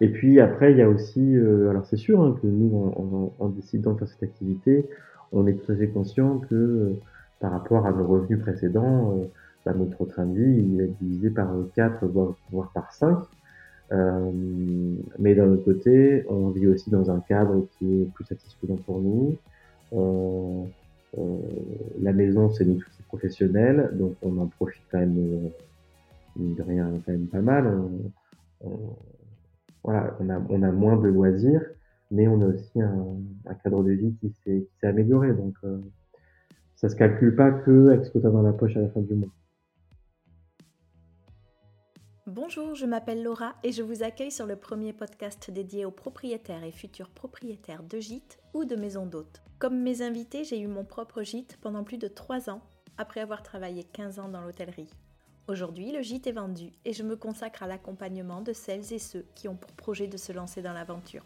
Et puis après, il y a aussi, euh, alors c'est sûr hein, que nous, en, en, décidant de faire cette activité, on est tout à fait conscient que euh, par rapport à nos revenus précédents, euh, bah, notre train de vie il est divisé par 4, voire, voire par 5. Euh, mais d'un autre côté, on vit aussi dans un cadre qui est plus satisfaisant pour nous. Euh, la maison, c'est nous tous professionnels, donc on en profite quand même, de rien, quand même pas mal. Voilà, on a, moins de loisirs, mais on a aussi un, un cadre de vie qui s'est amélioré. Donc, euh, ça se calcule pas que avec ce que tu as dans la poche à la fin du mois. Bonjour, je m'appelle Laura et je vous accueille sur le premier podcast dédié aux propriétaires et futurs propriétaires de gîtes ou de maisons d'hôtes. Comme mes invités, j'ai eu mon propre gîte pendant plus de 3 ans, après avoir travaillé 15 ans dans l'hôtellerie. Aujourd'hui, le gîte est vendu et je me consacre à l'accompagnement de celles et ceux qui ont pour projet de se lancer dans l'aventure.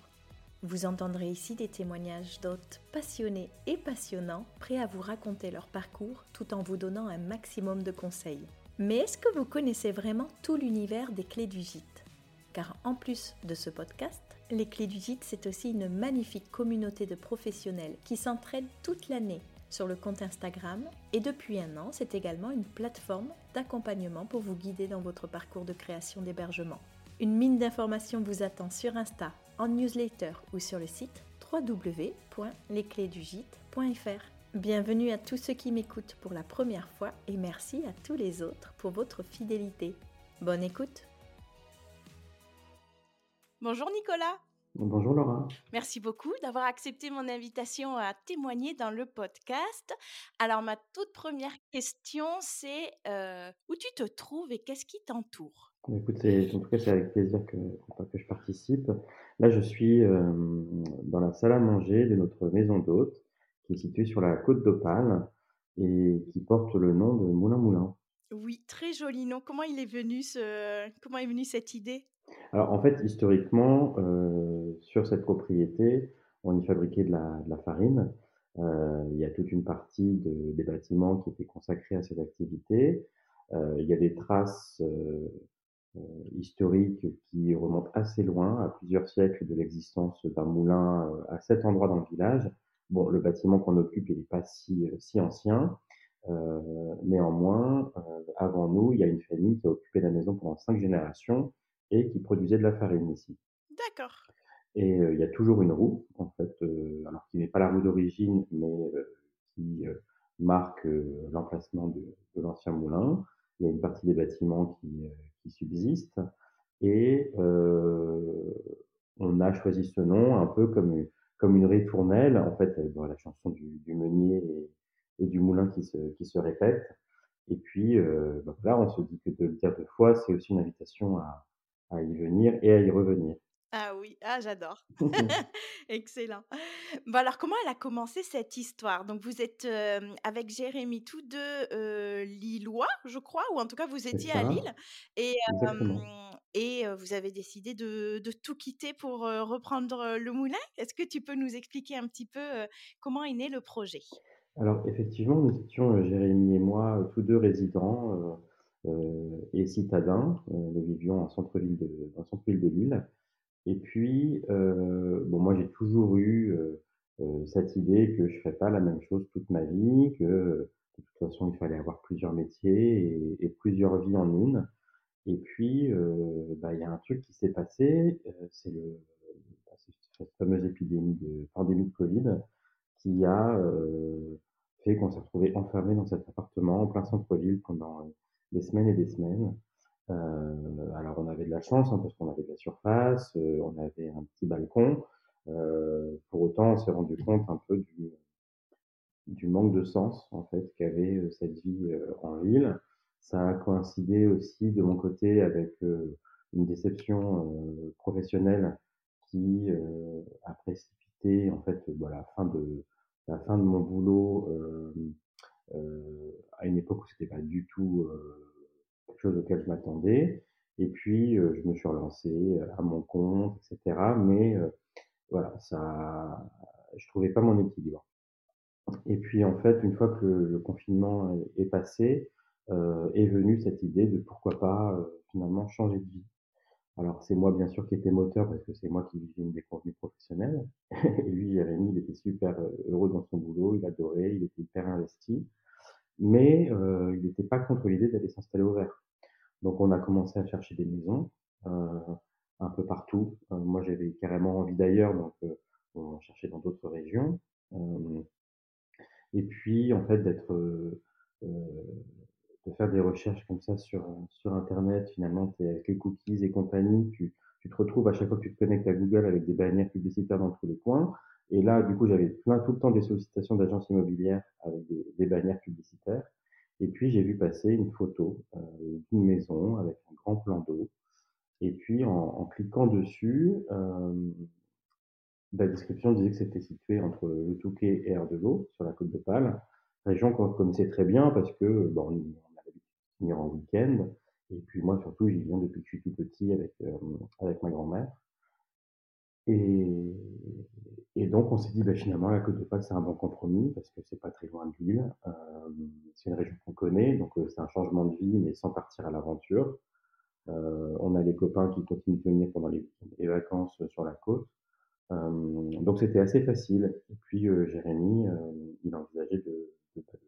Vous entendrez ici des témoignages d'hôtes passionnés et passionnants, prêts à vous raconter leur parcours tout en vous donnant un maximum de conseils. Mais est-ce que vous connaissez vraiment tout l'univers des clés du gîte? Car en plus de ce podcast, les clés du gîte, c'est aussi une magnifique communauté de professionnels qui s'entraident toute l'année sur le compte Instagram et depuis un an, c'est également une plateforme d'accompagnement pour vous guider dans votre parcours de création d'hébergement. Une mine d'informations vous attend sur Insta, en newsletter ou sur le site www.lesclésdugite.fr. Bienvenue à tous ceux qui m'écoutent pour la première fois et merci à tous les autres pour votre fidélité. Bonne écoute Bonjour Nicolas Bonjour Laura. Merci beaucoup d'avoir accepté mon invitation à témoigner dans le podcast. Alors ma toute première question, c'est euh, où tu te trouves et qu'est-ce qui t'entoure? Écoute, en tout cas, c'est avec plaisir que, que je participe. Là, je suis euh, dans la salle à manger de notre maison d'hôte qui est situé sur la côte d'Opale et qui porte le nom de Moulin Moulin. Oui, très joli nom. Comment il est venu ce... Comment est venue cette idée? Alors en fait, historiquement, euh, sur cette propriété, on y fabriquait de la, farine. Euh, il y a toute une partie de, des bâtiments qui étaient consacrés à cette activité. Euh, il y a des traces historiques qui remontent assez loin, à plusieurs siècles de l'existence d'un moulin à cet endroit dans le village. Bon, le bâtiment qu'on occupe, il n'est pas si, ancien. Néanmoins, avant nous, il y a une famille qui a occupé la maison pendant cinq générations et qui produisait de la farine ici. D'accord. Et il y a toujours une roue, en fait, alors qui n'est pas la roue d'origine, mais qui marque l'emplacement de, de l'ancien moulin. Il y a une partie des bâtiments qui, qui subsiste. Et on a choisi ce nom un peu comme comme une ritournelle, en fait, dans la chanson du, du meunier et, et, du moulin qui se, qui se répète. Et puis, euh, bah là, on se dit que de le dire deux fois, c'est aussi une invitation à, à y venir et à y revenir. Ah oui, ah j'adore. Excellent. Bon alors comment elle a commencé cette histoire? Donc vous êtes euh, avec Jérémy tous deux euh, lillois, je crois, ou en tout cas vous étiez à Lille, et, euh, et vous avez décidé de, de, tout quitter pour reprendre le moulin? Est-ce que tu peux nous expliquer un petit peu comment est né le projet? Alors effectivement, nous étions Jérémy et moi tous deux résidents et citadins. nous vivions en centre-ville de, en centre-ville de Lille. Et puis, euh, bon, moi, j'ai toujours eu euh, euh, cette idée que je ferais pas la même chose toute ma vie, que de toute façon, il fallait avoir plusieurs métiers et, plusieurs vies en une. Et puis, euh, bah, il y a un truc qui s'est passé, euh, c'est le bah, cette fameuse épidémie de pandémie de Covid qui a euh, fait qu'on s'est retrouvé enfermé dans cet appartement en plein centre-ville pendant des semaines et des semaines. Euh, alors on avait de la chance hein, parce qu'on avait de la surface, euh, on avait un petit balcon. Euh, pour autant, on s'est rendu compte un peu du, du manque de sens en fait qu'avait euh, cette vie euh, en ville. Ça a coïncidé aussi de mon côté avec euh, une déception professionnelle qui a précipité en fait bah, la fin de la fin de mon boulot à une époque où c'était pas du tout quelque chose auquel je m'attendais. Et puis, euh, je me suis relancé euh, à mon compte, etc. Mais euh, voilà, ça, je trouvais pas mon équilibre. Et puis, en fait, une fois que le confinement est, passé, euh, est venue cette idée de pourquoi pas finalement changer de vie. Alors, c'est moi, bien sûr, qui étais moteur parce que c'est moi qui vivais une des convenus professionnels. Et lui, Jérémy, il était super heureux dans son boulot, il adorait, il était hyper investi. Mais euh, il n'était pas contre l'idée d'aller s'installer au vert. Donc, on a commencé à chercher des maisons euh, un peu partout. Euh, moi, j'avais carrément envie d'ailleurs, donc euh, on cherchait dans d'autres régions. Euh, et puis, en fait, d'être de faire des recherches comme ça sur, sur Internet, finalement, tu avec les cookies et compagnie, tu, tu te retrouves à chaque fois que tu te connectes à Google avec des bannières publicitaires dans tous les coins. Et là, du coup, j'avais plein tout le temps des sollicitations d'agences immobilières avec des, des, bannières publicitaires. Et puis, j'ai vu passer une photo euh, d'une maison avec un grand plan d'eau. Et puis, en, en cliquant dessus, euh, la description disait que c'était situé entre le Touquet et Erdelot, sur la côte de Pâle, région qu'on connaissait très bien parce que bon, en week-end. Et puis moi, surtout, j'y viens depuis que je suis tout petit avec, euh, avec ma grand-mère. Et, et, donc, on s'est dit, bah, finalement, la Côte de Pâle, c'est un bon compromis parce que c'est pas très loin de l'île. Euh, c'est une région qu'on connaît, donc euh, c'est un changement de vie, mais sans partir à l'aventure. On a les copains qui continuent de venir pendant les, les vacances sur la côte. Donc c'était assez facile. Et puis Jérémy, il envisageait de,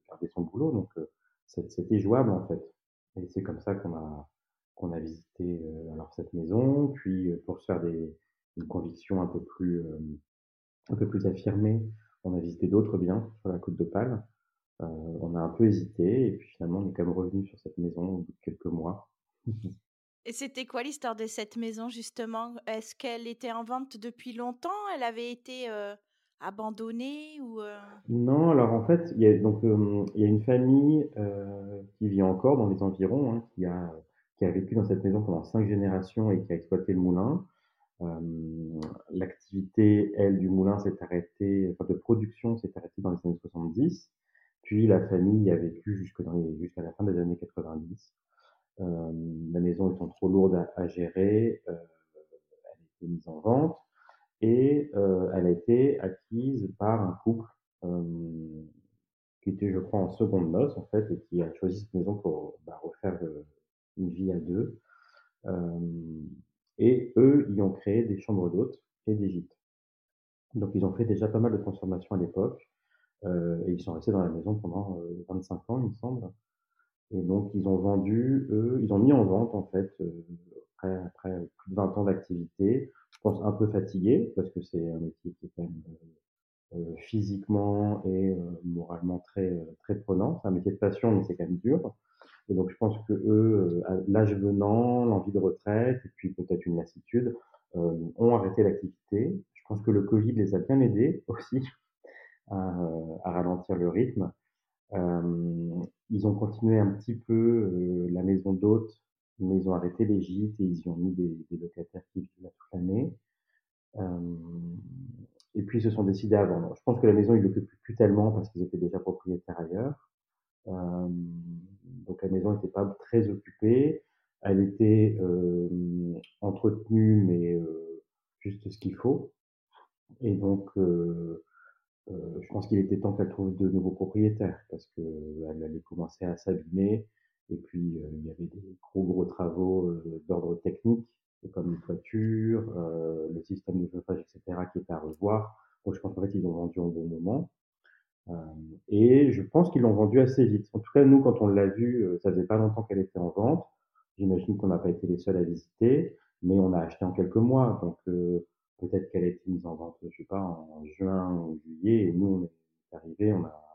garder son boulot, donc c'était jouable en fait. Et c'est comme ça qu'on a qu'on a visité alors cette maison, puis pour se faire une conviction un peu plus un peu plus affirmée, on a visité d'autres biens sur la côte. Euh, on a un peu hésité et puis finalement on est quand même revenu sur cette maison au bout de quelques mois. Et c'était quoi l'histoire de cette maison justement? Est-ce qu'elle était en vente depuis longtemps? Elle avait été euh, abandonnée ou euh... Non, alors en fait, il y a donc euh, il y a une famille euh, qui vit encore dans les environs, hein, qui a qui a vécu dans cette maison pendant cinq générations et qui a exploité le moulin. L'activité, elle, du moulin s'est arrêtée, enfin de production s'est arrêtée dans les années 70. Puis la famille a vécu jusqu'à la fin des années 90. Euh, la maison étant trop lourde à, gérer, euh, elle a été mise en vente et euh, elle a été acquise par un couple qui était, je crois, en seconde noce en fait et qui a choisi cette maison pour bah, refaire une vie à deux. et eux, ils ont créé des chambres d'hôtes et des gîtes. Donc, ils ont fait déjà pas mal de transformations à l'époque. Euh, et ils sont restés dans la maison pendant euh, 25 ans, il me semble. Et donc, ils ont vendu, eux, ils ont mis en vente, en fait, euh, après, après plus de 20 ans d'activité. Je pense un peu fatigué, parce que c'est un métier qui est quand même euh, physiquement et euh, moralement très, très prenant. C'est un métier de passion, mais c'est quand même dur. Et donc, je pense que eux, à l'âge venant, l'envie de retraite, et puis peut-être une lassitude, ont arrêté l'activité. Je pense que le Covid les a bien aidés aussi à, à ralentir le rythme. Euh, ils ont continué un petit peu euh, la maison d'hôte, mais ils ont arrêté les gîtes et ils y ont mis des, locataires qui vivent là toute l'année. Euh, et puis ils se sont décidés à vendre. Je pense que la maison, ils l'occupent plus tellement parce qu'ils étaient déjà propriétaires ailleurs. Euh, donc la maison n'était pas très occupée. Elle était euh, entretenue, mais juste ce qu'il faut. Et donc, je pense qu'il était temps qu'elle trouve de nouveaux propriétaires parce qu'elle allait commencer à s'abîmer. Et puis, euh, il y avait des gros, gros travaux euh, d'ordre technique, comme une toiture, euh, le système de chauffage, etc., qui était à revoir. Donc, je pense qu'en fait, ils ont vendu au bon moment. Et je pense qu'ils l'ont vendu assez vite. En tout cas, nous, quand on l'a vu, ça faisait pas longtemps qu'elle était en vente. J'imagine qu'on n'a pas été les seuls à visiter, mais on a acheté en quelques mois. Donc, euh, peut-être qu'elle a été mise en vente, je sais pas, en juin ou juillet, et nous, on est arrivé, on a,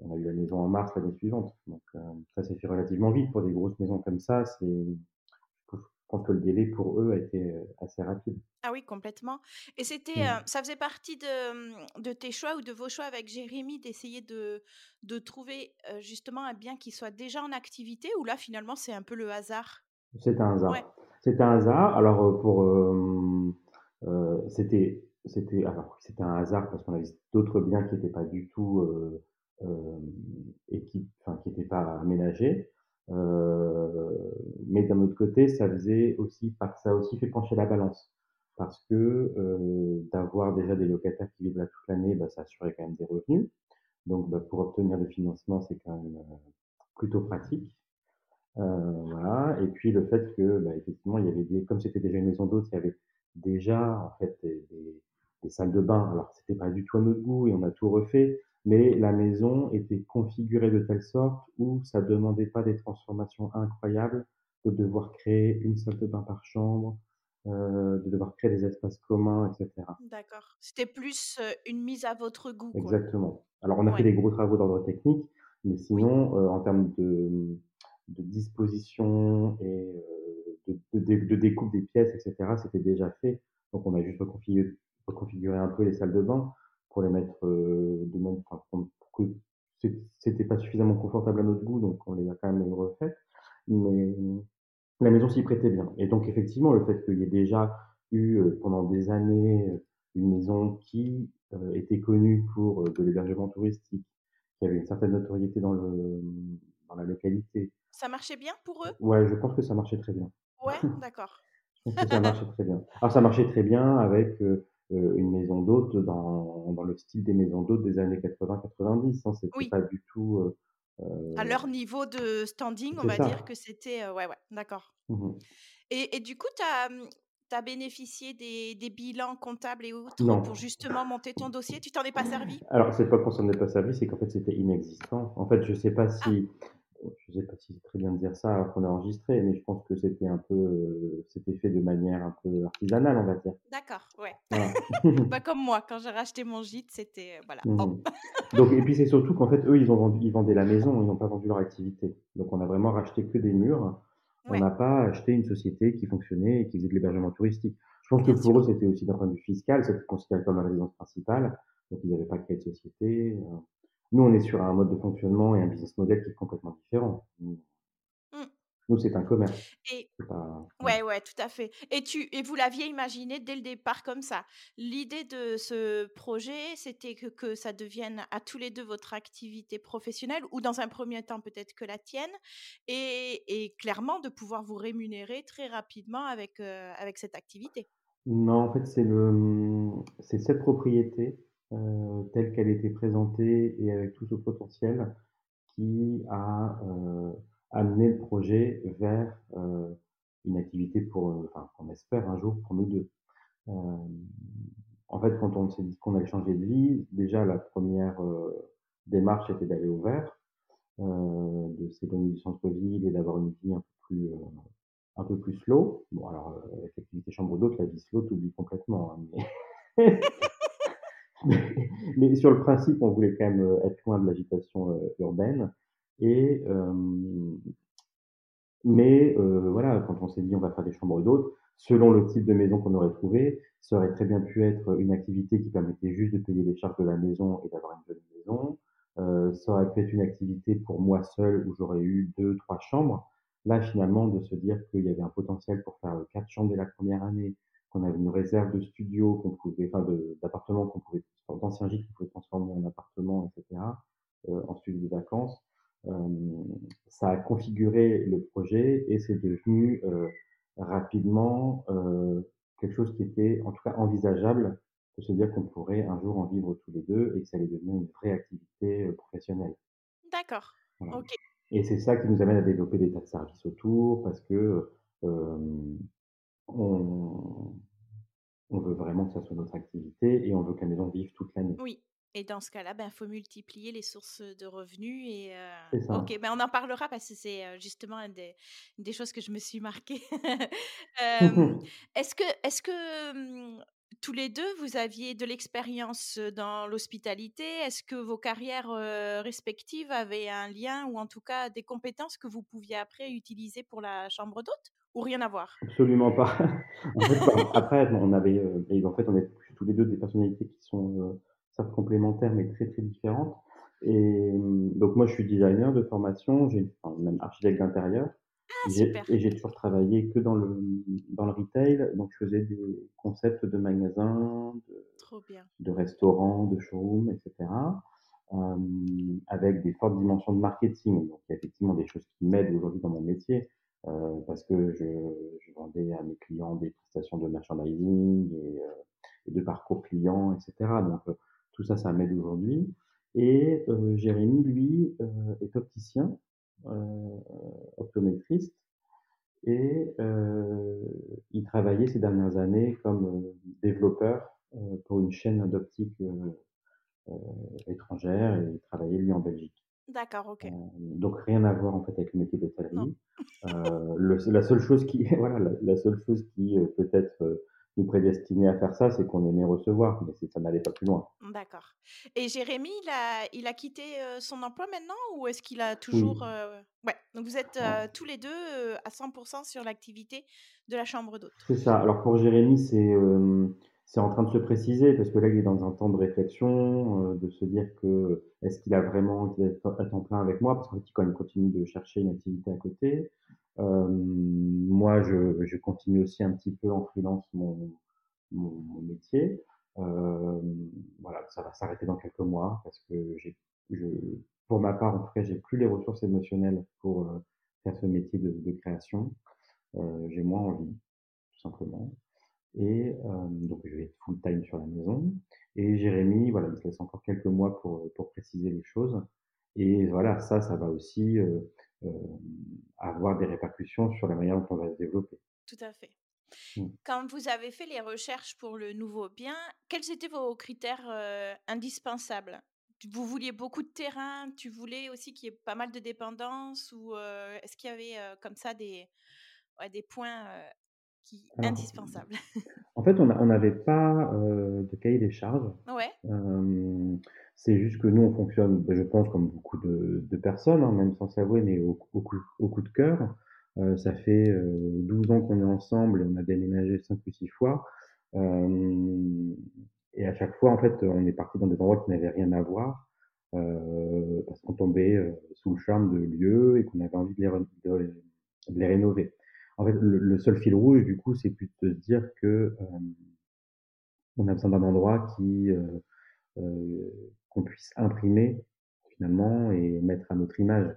on a eu la maison en mars l'année suivante. Donc, euh, ça s'est fait relativement vite pour des grosses maisons comme ça. C'est, je pense que le délai pour eux a été assez rapide. Ah oui, complètement. Et c'était, mmh. euh, ça faisait partie de, de, tes choix ou de vos choix avec Jérémy d'essayer de, de trouver euh, justement un bien qui soit déjà en activité ou là finalement c'est un peu le hasard? C'est un hasard. Ouais. C'est un hasard. Alors pour euh, euh, c'était c'était alors c'était un hasard parce qu'on avait d'autres biens qui n'étaient pas du tout euh, euh, et qui enfin qui n'étaient pas aménagés. Euh, mais d'un autre côté, ça faisait aussi ça a aussi fait pencher la balance parce que euh, d'avoir déjà des locataires qui vivent là toute l'année, bah, ça assurait quand même des revenus. Donc, bah, pour obtenir des financements, c'est quand même euh, plutôt pratique. voilà et puis le fait que, bah, effectivement, il y avait des comme c'était déjà une maison d'hôtes, il y avait déjà, en fait, des des des salles de bain. Alors c'était pas du tout à notre goût et on a tout refait, mais la maison était configurée de telle sorte où ça demandait pas des transformations incroyables, de devoir créer une salle de bain par chambre, heu, de devoir créer des espaces communs et cetera. D'accord. C'était plus, heu, une mise à votre goût, quoi? Exactement. Alors on a fait des gros travaux d'ordre technique, mais Oui. sinon, heu, en termes de, de disposition et heu, de de de découpe des pièces et cetera, c'était déjà fait. Donc on a juste reconfigu reconfiguré un peu les salles de bain pour les mettre, heu, de même enfin pour que c'é c'était pas suffisamment confortable à notre goût, donc on les a quand même refaites. Mais la maison s'y prêtait bien et donc effectivement, le fait qu'il y ait déjà eu, heu, pendant des années, heu, une maison qui, était connue pour, de l'hébergement touristique, qui avait une certaine notoriété dans le, dans la localité. Ça marchait bien pour eux? Ouais, je pense que ça marchait très bien. Ouais? D'accord. Je pense que ça marchait très bien. Alors ça marchait très bien avec, une maison d'hôtes dans dans le style des maisons d'hôtes des années 80-90, hein. C'était Oui. pas du tout, heu À heu leur niveau de standing, on va dire que c'était, ouais, ouais, d'accord. Mmh mh. Et et du coup, tu as, mmh, as bénéficié des des bilans comptables et autres pour justement monter ton dossier? Tu t'en es pas servi? Alors c'est pas qu'on s'en est pas servi, c'est qu'en fait c'était inexistant. En fait, je sais pas Ah! Si je sais pas si c'est très bien de dire ça alors qu'on est enregistré, mais je pense que c'était un peu, heu, c'était fait de manière un peu artisanale, on va dire. D'accord, ouais. Voilà. Bah, comme moi, quand j'ai racheté mon gîte, c'était, heu, voilà, Mmh hop. mh. Donc et puis c'est surtout qu'en fait, eux, ils ont vendu ils vendaient la maison, ils n'ont pas vendu leur activité. Donc on a vraiment racheté que des murs. On n'a pas acheté une société qui fonctionnait et qui faisait de l'hébergement touristique. Je pense que pour eux, c'était aussi d'un point de vue fiscal, c'était considéré comme la résidence principale, donc ils n'avaient pas créé de société, heu. Nous, on est sur un mode de fonctionnement et un business model qui est complètement différent. Nous Mmh. c'est un commerce, Et pas ouais, ouais, tout à fait. Et tu et vous l'aviez imaginé dès le départ comme ça? L'idée de ce projet, c'était que que ça devienne à tous les 2 votre activité professionnelle ou dans un premier temps peut-être que la tienne et et clairement de pouvoir vous rémunérer très rapidement avec, heu, avec cette activité? Non, en fait, c'est le, cette propriété, telle qu'elle était présentée et avec tout ce potentiel qui a, heu, amené le projet vers, heu, une activité pour, enfin, qu'on espère un jour pour nous 2. Hem, en fait, quand on s'est dit qu'on allait changer de vie, déjà la première re démarche était d'aller au vert, de s'éloigner du centre-ville et d'avoir une vie un peu plus, un peu plus slow. Bon alors, heu, avec l'activité chambre d'hôte, la vie slow, tu oublies complètement, hein, mais sur le principe, on voulait quand même, heu, être loin de l'agitation, heu, urbaine et hem Mais voilà, quand on s'est dit: «On va faire des chambres d'hôtes», selon le type de maison qu'on aurait trouvé, ça aurait très bien pu être une activité qui permettait juste de payer les charges de la maison et d'avoir une jolie maison. Heu, ça aurait pu être une activité pour moi seul où j'aurais eu 2-3 chambres. Là, finalement, de se dire qu'il y avait un potentiel pour faire, 4 chambres dès la première année, qu'on avait une réserve de studio qu'on pouvait enfin d'appartements qu'on pouvait d'anciens gîtes qu'on pouvait transformer en appartements et cetera, heu, en studio de vacances. Hem, ça a configuré le projet et c'est devenu, heu, rapidement, heu, quelque chose qui était en tout cas envisageable, de se dire qu'on pourrait un jour en vivre tous les 2 et que ça allait devenir une vraie activité, professionnelle. D'accord. Voilà OK. et c'est ça qui nous amène à développer des tas de services autour parce que, heu, hem, on on veut vraiment que ça soit notre activité et on veut que la maison vive toute l'année. Oui et dans ce cas-là, ben, faut multiplier les sources, de revenus et C'est ça. OK, ben, on en parlera parce que c'est, heu, justement des une des choses que je me suis marquée. Est-ce que est-ce que, mmh, tous les 2 vous aviez de l'expérience, dans l'hospitalité? Est-ce que vos carrières, respectives avaient un lien ou en tout cas des compétences que vous pouviez après utiliser pour la chambre d'hôte? Ou rien à voir? Absolument pas. En fait, après, on avait, et en fait, on est tous les 2 des personnalités qui sont, heu, certes complémentaires, mais très, très différentes. Et mmh, donc moi, je suis designer de formation, j'ai enfin, même architecte d'intérieur. Ah et j'ai toujours travaillé que dans le, dans le retail, donc je faisais des concepts de magasins, de restaurants, de showrooms et cetera, hem, avec des fortes dimensions de marketing. Donc il y a effectivement des choses qui m'aident aujourd'hui dans mon métier, heu, parce que je je vendais à mes clients des prestations de merchandising et heu et de parcours client et cetera. Donc heu, tout ça, ça m'aide aujourd'hui et heu, Jérémy, lui, est opticien optométriste et il travaillait ces dernières années comme développeur pour une chaîne d'optique étrangère et il travaillait lui en Belgique. D'accord, OK. donc rien à voir en fait avec le métier d'hôtellerie. la seule chose qui, voilà, la, seule chose qui peut-être nous prédestinait à faire ça, c'est qu'on aimait recevoir, mais ça n'allait pas plus loin. D'accord. Et Jérémy, il a, il a quitté son emploi maintenant ou est-ce qu'il a toujours... Ouais, donc vous êtes tous les deux à 100% sur l'activité de la chambre d'hôte? C'est ça. Alors pour Jérémy, c'est c'est en train de se préciser parce que là, il est dans un temps de réflexion, de se dire que est-ce qu'il a vraiment envie d'être à temps plein avec moi? Parce qu'en fait, il quand même continue de chercher une activité à côté. Euh, moi, je, je, continue aussi un petit peu en freelance mon, mon, mon métier. Euh, voilà, ça va s'arrêter dans quelques mois parce que j'ai, je, pour ma part, en tout cas, j'ai plus les ressources émotionnelles pour euh, faire ce métier de, de création. Euh, j'ai moins envie, tout simplement. Et euh, donc, je vais être full time sur la maison. Et Jérémy, voilà, il se laisse encore quelques mois pour, pour préciser les choses. Et voilà, ça, ça va aussi euh, euh, avoir des répercussions sur la manière dont on va se développer. Tout à fait. Mmh. Quand vous avez fait les recherches pour le nouveau bien, quels étaient vos critères euh, indispensables? Vous vouliez beaucoup de terrain, tu voulais aussi qu'il y ait pas mal de dépendance? Ou est-ce qu'il y avait comme ça des, des points qui, indispensables En fait, on n'avait pas de cahier des charges. Ouais. C'est juste que nous, on fonctionne, bah, je pense, comme beaucoup de, de personnes, hein, même sans s'avouer, mais au, au, coup, au, coup, de cœur. Euh, ça fait euh, 12 ans qu'on est ensemble et on a déménagé 5 ou 6 fois. Euh, et à chaque fois, en fait, on est parti dans des endroits qui n'avaient rien à voir, euh, parce qu'on tombait euh, sous le charme de lieux et qu'on avait envie de les, de, de les rénover. En fait, le, le, seul fil rouge, du coup, c'est plus de se dire que euh, on a besoin d'un endroit qui euh, qu'on puisse imprimer finalement et mettre à notre image.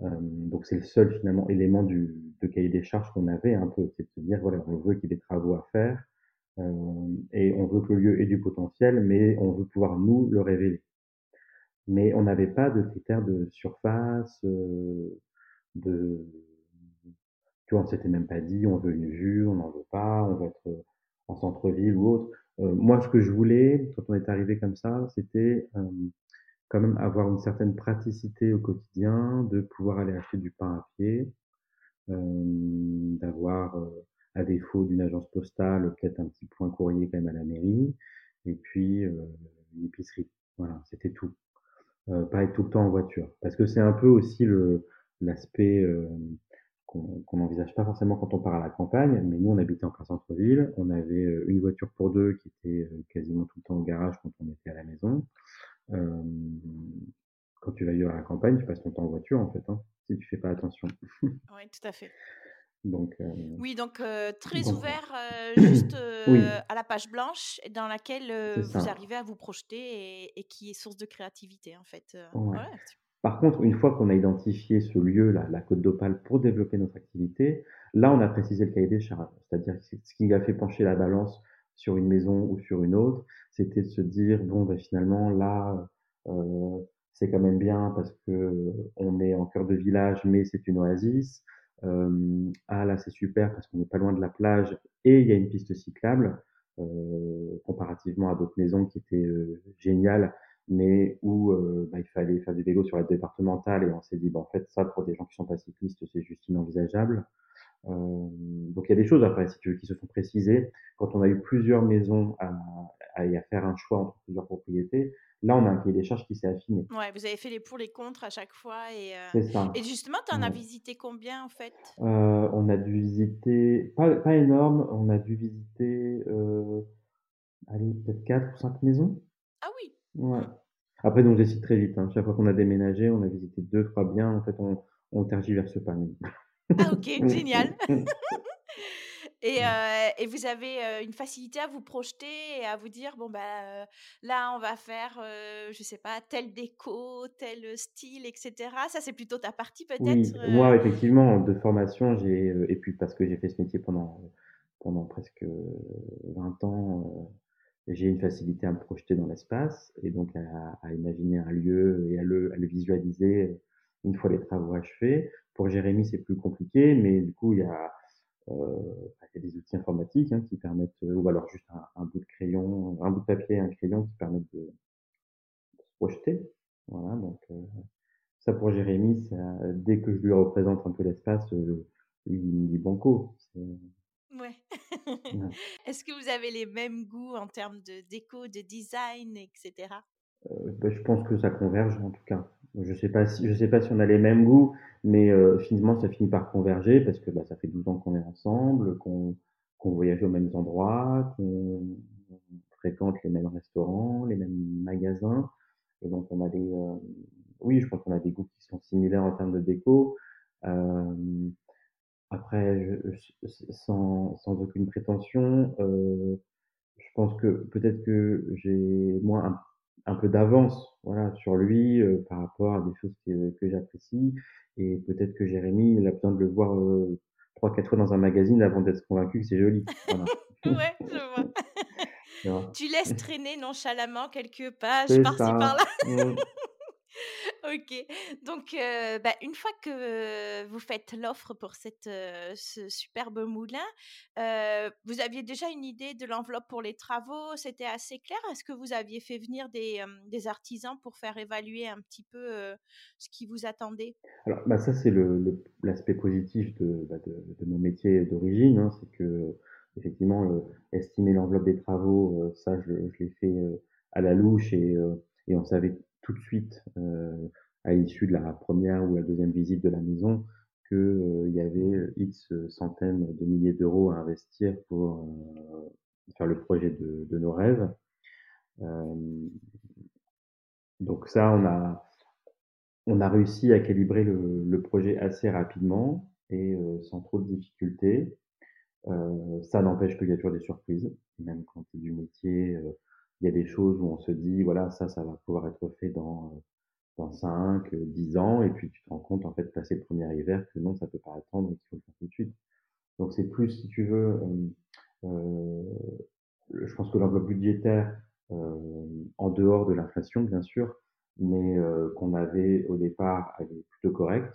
Euh, donc c'est le seul finalement élément du, de cahier des charges qu'on avait un peu, c'est de se dire voilà, on veut qu'il y ait des travaux à faire euh, et on veut que le lieu ait du potentiel, mais on veut pouvoir nous le révéler. Mais on n'avait pas de critères de surface, euh, de on s'était même pas dit on veut une vue, on n'en veut pas, on veut être en centre-ville ou autre. Euh, moi, ce que je voulais, quand on est arrivé comme ça, c'était euh, quand même avoir une certaine praticité au quotidien, de pouvoir aller acheter du pain à pied, euh, d'avoir, à défaut d'une agence postale, peut-être un petit point courrier quand même à la mairie, et puis une épicerie. Voilà, c'était tout. pas être tout le temps en voiture, parce que c'est un peu aussi l'aspect qu'on n'envisage pas forcément quand on part à la campagne, mais nous on habitait en plein centre-ville, on avait euh, une voiture pour deux qui était euh, quasiment tout le temps au garage quand on était à la maison. Euh, quand tu vas vivre à la campagne, tu passes ton temps en voiture en fait, hein, si tu fais pas attention. oui, tout à fait. Donc, euh, oui, donc euh, très donc, ouvert, juste oui. à la page blanche, dans laquelle vous arrivez à vous projeter et, et, qui est source de créativité en fait. Ouais. Ouais, par contre, une fois qu'on a identifié ce lieu, là, la Côte d'Opale, pour développer notre activité, là, on a précisé le cahier des charges. C'est-à-dire que ce qui a fait pencher la balance sur une maison ou sur une autre, c'était de se dire, bon, ben, finalement, là, euh, c'est quand même bien parce que on est en cœur de village, mais c'est une oasis. Euh, ah, là, c'est super parce qu'on n'est pas loin de la plage et il y a une piste cyclable, euh, comparativement à d'autres maisons qui étaient euh, géniales mais où euh, bah, il fallait faire du vélo sur la départementale et on s'est dit, bah, en fait, ça, pour des gens qui sont pas cyclistes, c'est juste inenvisageable. Euh, donc il y a des choses après, si tu veux, qui se sont précisées. Quand on a eu plusieurs maisons à, à, à faire un choix entre plusieurs propriétés, là, on a un cahier des charges qui s'est affiné. Ouais, vous avez fait les pour, les contre à chaque fois. Et, euh... C'est ça. et justement, tu en ouais. as visité combien en fait? Euh, On a dû visiter, pas, pas énorme, on a dû visiter, allez, peut-être 4 ou 5 maisons. Ah oui Ouais. Après, donc, j'hésite très vite. Hein. Chaque fois qu'on a déménagé, on a visité deux, trois biens. En fait, on, on tergiverse pas. Nous. Ah, ok, génial. Et, euh, et, vous avez euh, une facilité à vous projeter et à vous dire bon bah euh, là on va faire euh, je sais pas tel déco tel style etc ça c'est plutôt ta partie peut-être oui, moi effectivement de formation j'ai et puis parce que j'ai fait ce métier pendant pendant presque 20 ans j'ai une facilité à me projeter dans l'espace et donc à, à, imaginer un lieu et à le, à le visualiser une fois les travaux achevés. Pour Jérémy, c'est plus compliqué, mais du coup, il y a, euh, il y a des outils informatiques hein, qui permettent, euh, ou alors juste un, un, bout de crayon, un bout de papier un crayon qui permettent de, de se projeter. Voilà, donc euh, ça pour Jérémy, ça, dès que je lui représente un peu l'espace, euh, lui, il me dit banco. Ouais. Est-ce que vous avez les mêmes goûts en termes de déco, de design, etc. Euh, bah, je pense que ça converge en tout cas. Je sais pas si je sais pas si on a les mêmes goûts, mais euh, finalement ça finit par converger parce que bah, ça fait 12 ans qu'on est ensemble, qu'on qu'on voyage aux mêmes endroits, qu'on fréquente les mêmes restaurants, les mêmes magasins, et donc on a des euh, oui, je pense qu'on a des goûts qui sont similaires en termes de déco. Euh, après, je, sans, sans aucune prétention, euh, je pense que peut-être que j'ai moi un un peu d'avance voilà, sur lui euh, par rapport à des choses que, que j'apprécie. Et peut-être que Jérémy, il a besoin de le voir euh, trois, quatre fois dans un magazine avant d'être convaincu que c'est joli. Voilà. ouais, je vois. tu laisses traîner nonchalamment quelques pages par-ci par-là. Ok, donc bah, une fois que vous faites l'offre pour cette, ce superbe moulin, vous aviez déjà une idée de l'enveloppe pour les travaux? C'était assez clair? Est-ce que vous aviez fait venir des, artisans pour faire évaluer un petit peu ce qui vous attendait? Alors bah, ça c'est l'aspect positif de, bah, de, mon métier d'origine, hein, c'est que effectivement estimer l'enveloppe des travaux, ça je, je l'ai fait à la louche et, et on savait tout de suite, euh, à l'issue de la première ou la deuxième visite de la maison, qu'il euh, y avait X centaines de milliers d'euros à investir pour euh, faire le projet de, de nos rêves. donc ça, on a, on a réussi à calibrer le, le projet assez rapidement et sans trop de difficultés. Euh, ça n'empêche qu'il y a toujours des surprises, même quand c'est du métier. Euh, il y a des choses où on se dit, voilà, ça, ça va pouvoir être fait dans, dans 5, 10 ans, et puis tu te rends compte, en fait, passer le premier hiver, que non, ça peut pas attendre et qu'il faut le faire tout de suite. Donc c'est plus, si tu veux, euh, euh, je pense que l'enveloppe budgétaire, euh, en dehors de l'inflation, bien sûr, mais euh, qu'on avait au départ, elle est plutôt correcte,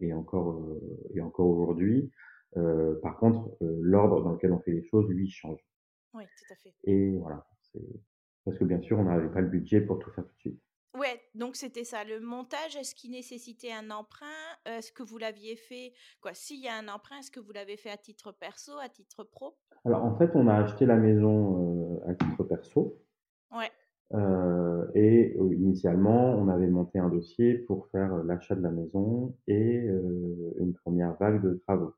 et encore, et encore aujourd'hui. par contre, l'ordre dans lequel on fait les choses, lui, change. Oui, tout à fait. Et voilà, parce que bien sûr, on n'avait pas le budget pour tout faire tout de suite. Ouais, donc c'était ça. Le montage, est-ce qu'il nécessitait un emprunt? Est-ce que vous l'aviez fait quoi S'il y a un emprunt, est-ce que vous l'avez fait à titre perso, à titre pro? Alors en fait, on a acheté la maison euh, à titre perso. Ouais. Euh, et euh, initialement, on avait monté un dossier pour faire l'achat de la maison et une première vague de travaux.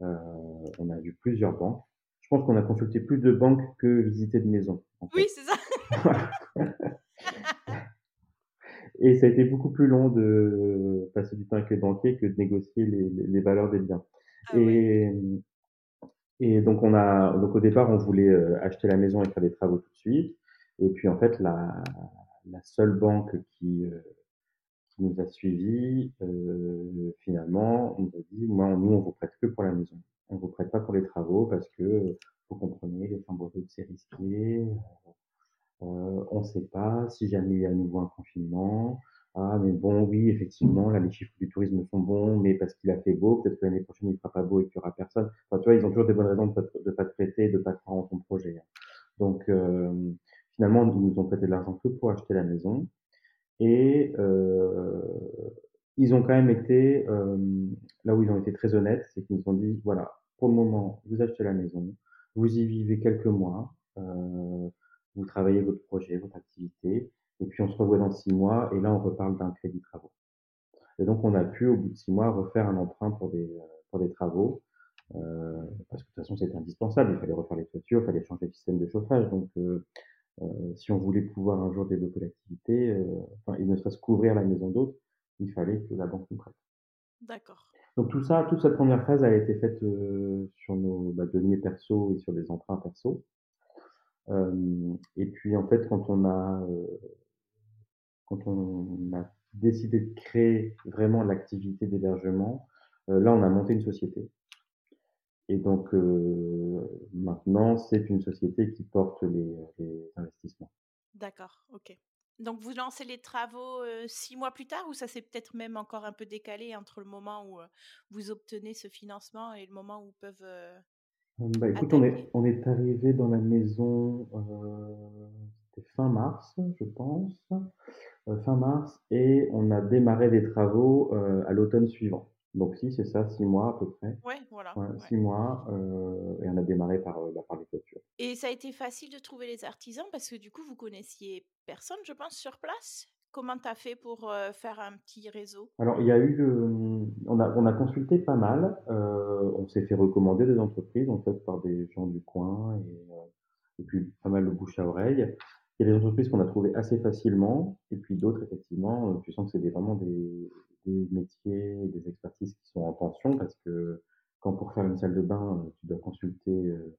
On a vu plusieurs banques je pense qu'on a consulté plus de banques que visité de maisons. En fait. Oui, c'est ça. Et ça a été beaucoup plus long de passer du temps avec les banquiers que de négocier les, les valeurs des biens. Ah, et, donc on a, donc au départ, on voulait euh, acheter la maison et faire des travaux tout de suite. Et puis en fait, la, la seule banque qui, euh, qui nous a suivis, euh, finalement, on nous a dit, moi, nous, on vous prête que pour la maison. On vous prête pas pour les travaux parce que vous comprenez, les chambres d'hôtes c'est risqué. Euh, on ne sait pas si jamais il y a à nouveau un confinement. Ah, mais bon, oui, effectivement, là, les chiffres du tourisme sont bons, mais parce qu'il a fait beau, peut-être que l'année prochaine, il fera pas beau et qu'il y aura personne. Enfin, tu vois, ils ont toujours des bonnes raisons de de pas te prêter, de pas te prendre ton projet. Donc, euh, finalement, ils nous ont prêté de l'argent que pour acheter la maison. Et euh, ils ont quand même été, euh, là où ils ont été très honnêtes, c'est qu'ils nous ont dit, voilà, pour le moment, vous achetez la maison, vous y vivez quelques mois, euh, vous travaillez votre projet, votre activité, et puis on se revoit dans six mois, et là on reparle d'un crédit travaux. Et donc on a pu, au bout de six mois, refaire un emprunt pour des, pour des travaux, euh, parce que de toute façon c'était indispensable, il fallait refaire les toitures, il fallait changer le système de chauffage, donc euh, euh, si on voulait pouvoir un jour développer l'activité, euh, enfin, il ne serait-ce qu'ouvrir la maison d'hôte, il fallait que la banque nous prête. D'accord. Donc tout ça, toute cette première phase a été faite euh, sur nos bah, deniers perso et sur des emprunts perso. Euh, et puis en fait, quand on a euh, quand on a décidé de créer vraiment l'activité d'hébergement, là on a monté une société. Et donc maintenant, c'est une société qui porte les, les investissements. D'accord, ok. Donc vous lancez les travaux, 6 mois plus tard ou ça s'est peut-être même encore un peu décalé entre le moment où, vous obtenez ce financement et le moment où peuvent, Mmh, bah, écoute, on est on est arrivé dans la maison, c'était fin mars, je pense, fin mars et on a démarré les travaux, à l'automne suivant. Donc si, c'est ça, 6 mois à peu près. Ouais, voilà, Ouais, ouais. 6 mois, heu et on a démarré par, heu, bah, par les clôtures. Et ça a été facile de trouver les artisans parce que du coup, vous connaissiez personne, je pense, sur place? Comment tu as fait pour, heu, faire un petit réseau? Alors il y a eu, hem, on a on a consulté pas mal, heu, on s'est fait recommander des entreprises, en fait, par des gens du coin et et puis pas mal de bouche à oreille. Il y a des entreprises qu'on a trouvées assez facilement et puis d'autres effectivement, tu sens que c'est vraiment des des métiers, des expertises qui sont en tension parce que quand pour faire une salle de bain, heu, tu dois consulter, heu,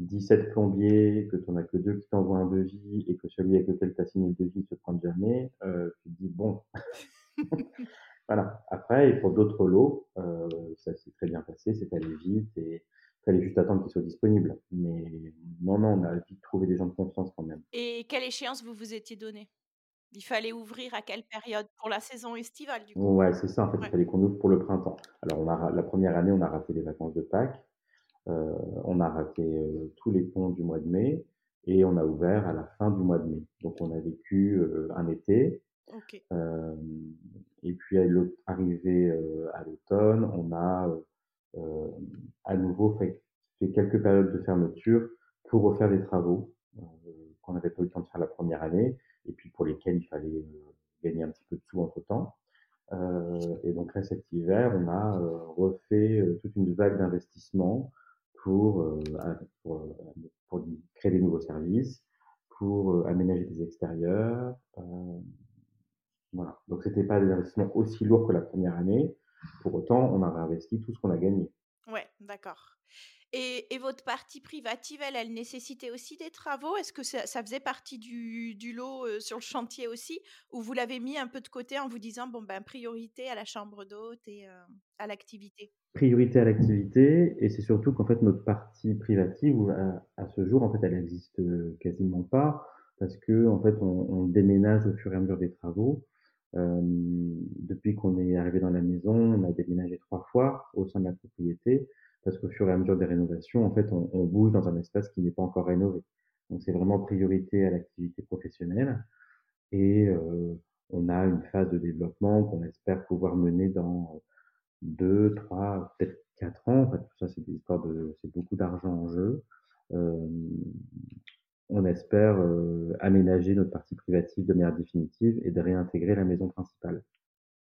17 plombiers, que tu en as que 2 qui t'envoient un devis et que celui avec lequel tu as signé le devis te prend jamais, heu, tu te dis: «Bon» voilà. Après et pour d'autres lots, ça s'est très bien passé, c'est allé vite et il fallait juste attendre qu'ils soient disponibles. Mais non, non, on a vite trouvé des gens de confiance quand même. Et quelle échéance vous vous étiez donné? Il fallait ouvrir à quelle période? Pour la saison estivale, du coup? Ouais, c'est ça, en fait, il fallait qu'on ouvre pour le printemps. Alors on a la première année, on a raté les vacances de Pâques, heu, on a raté, heu, tous les ponts du mois de mai et on a ouvert à la fin du mois de mai. Donc on a vécu, heu, un été, OK. hem et puis à arrivé, heu, à l'automne, on a, à nouveau fait fait quelques périodes de fermeture pour refaire des travaux, qu'on n'avait pas eu le temps de faire la première année et puis pour lesquels il fallait, heu, gagner un petit peu de sous entre-temps. Heu et donc là, cet hiver, on a, heu, refait, toute une vague d'investissements pour, pour, créer des nouveaux services, pour, aménager des extérieurs, voilà. Donc c'était pas des investissements aussi lourds que la première année. Pour autant, on a réinvesti tout ce qu'on a gagné. Ouais, d'accord. Et votre partie privative, elle, elle nécessitait aussi des travaux? Est-ce que ça faisait partie du lot, sur le chantier aussi? Ou vous l'avez mis un peu de côté en vous disant: «Bon, ben, priorité à la chambre d'hôte et à l'activité»? Priorité à l'activité et c'est surtout qu'en fait notre partie privative à ce jour, en fait, elle existe, heu, quasiment pas parce qu'en fait on déménage au fur et à mesure des travaux. Depuis qu'on est arrivé dans la maison, on a déménagé 3 fois au sein de la propriété parce qu'au fur et à mesure des rénovations, en fait, on on bouge dans un espace qui n'est pas encore rénové. Donc c'est vraiment priorité à l'activité professionnelle et heu, on a une phase de développement qu'on espère pouvoir mener dans 2, 3, peut-être 4 ans. En fait, tout ça, c'est des histoires de c'est beaucoup d'argent en jeu. Hem, on espère, heu, aménager notre partie privative de manière définitive et de réintégrer la maison principale.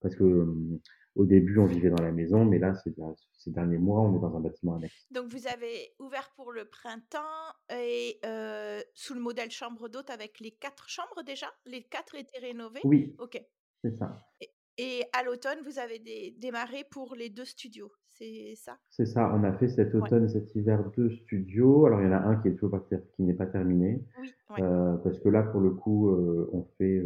Parce que, hem, au début, on vivait dans la maison, mais là, ces der ces derniers mois, on est dans un bâtiment annexe. Donc vous avez ouvert pour le printemps et heu, sous le modèle chambre d'hôte avec les 4 chambres déjà? Les 4 étaient rénovées? Oui, OK. c'est ça. Et et à l'automne, vous avez dé démarré pour les 2 studios, c'est ça? C'est ça, on a fait cet automne et cet hiver 2 studios. Alors il y en a un qui est toujours pas qui n'est pas terminé, Oui, ouais. heu, parce que là, pour le coup, heu, on fait,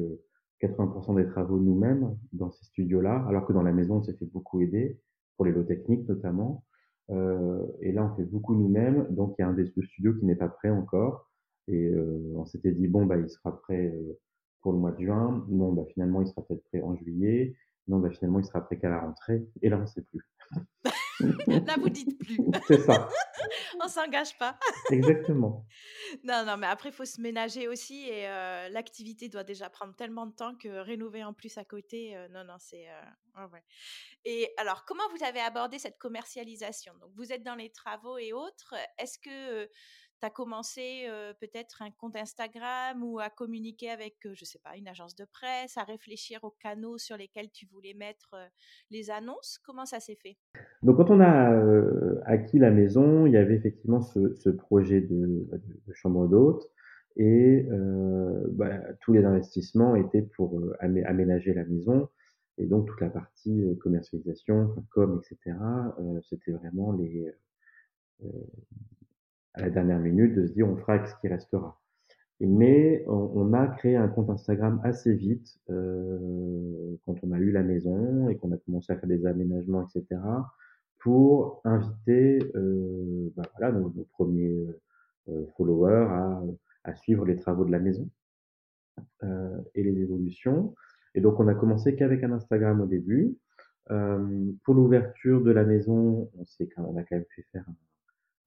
80% des travaux nous-mêmes dans ces studios-là, alors que dans la maison, on s'est fait beaucoup aider, pour les lots techniques notamment. Heu et là, on fait beaucoup nous-mêmes, donc il y a un des 2 studios qui n'est pas prêt encore et heu, on s'était dit: «Bon, bah, il sera prêt, heu, pour le mois de juin». Non, bah, finalement, il sera peut-être prêt en juillet. Non, bah, finalement, il sera prêt qu'à la rentrée et là, on sait plus. Là, vous dites plus. C'est ça, On s'engage pas. exactement. Non, non, mais après, il faut se ménager aussi et heu, l'activité doit déjà prendre tellement de temps que rénover en plus à côté, heu, non, non, c'est, heu, ouais, ouais. Et alors, comment vous avez abordé cette commercialisation? Donc, vous êtes dans les travaux et autres. Est-ce que, tu as commencé, peut-être un compte Instagram ou à communiquer avec, heu, je sais pas, une agence de presse, à réfléchir aux canaux sur lesquels tu voulais mettre, les annonces? Comment ça s'est fait? Donc quand on a, acquis la maison, il y avait effectivement ce projet de, bah, de chambre d'hôte et bah, tous les investissements étaient pour, aménager la maison et donc toute la partie, commercialisation, com et cetera, heu, c'était vraiment les, à la dernière minute de se dire: «On fera avec ce qui restera». Mais on a créé un compte Instagram assez vite, heu, quand on a eu la maison et qu'on a commencé à faire des aménagements et cetera, pour inviter, heu, bah, voilà, nos 1ers, heu followers à, suivre les travaux de la maison. et les évolutions. Et donc, on a commencé qu'avec un Instagram au début. pour l'ouverture de la maison, on, on a quand même fait faire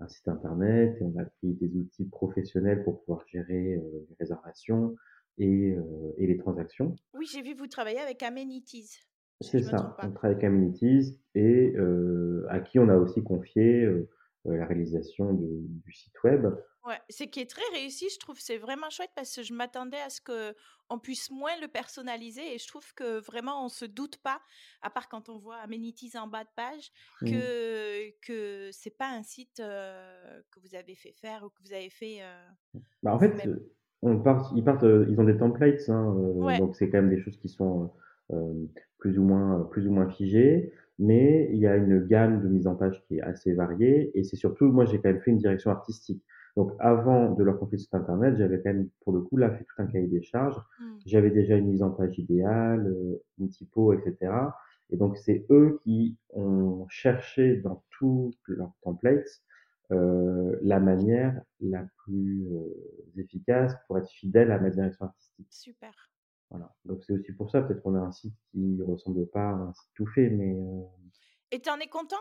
un, site internet et on a pris des outils professionnels pour pouvoir gérer les réservations et, et, les transactions. Oui, j'ai vu vous travailler avec Amenities. C'est ça, on travaille avec Amenities et à qui on a aussi confié la réalisation du site web. Ouais, c'est qui est très réussi, je trouve. C'est vraiment chouette parce que je m'attendais à ce qu'on puisse moins le personnaliser et je trouve que vraiment on se doute pas, à part quand on voit Amenities en bas de page, mmh. que que c'est pas un site que vous avez fait faire ou que vous avez fait. bah en fait, on part, ils partent, ils ont des templates, hein, donc c'est quand même des choses qui sont plus ou moins plus ou moins figées mais il y a une gamme de mise en page qui est assez variée et c'est surtout moi j'ai quand même fait une direction artistique. Donc avant de leur confier site internet, j'avais quand même pour le coup là fait tout un cahier des charges. Mmh. J'avais déjà une mise en page idéale, euh, une typo, etc. Et donc c'est eux qui ont cherché dans tous leurs templates euh, la manière la plus euh, efficace pour être fidèle à ma direction artistique. Super. Donc c'est aussi pour ça peut-être qu'on a un site qui ressemble pas à un site tout fait, mais. Et tu en es content?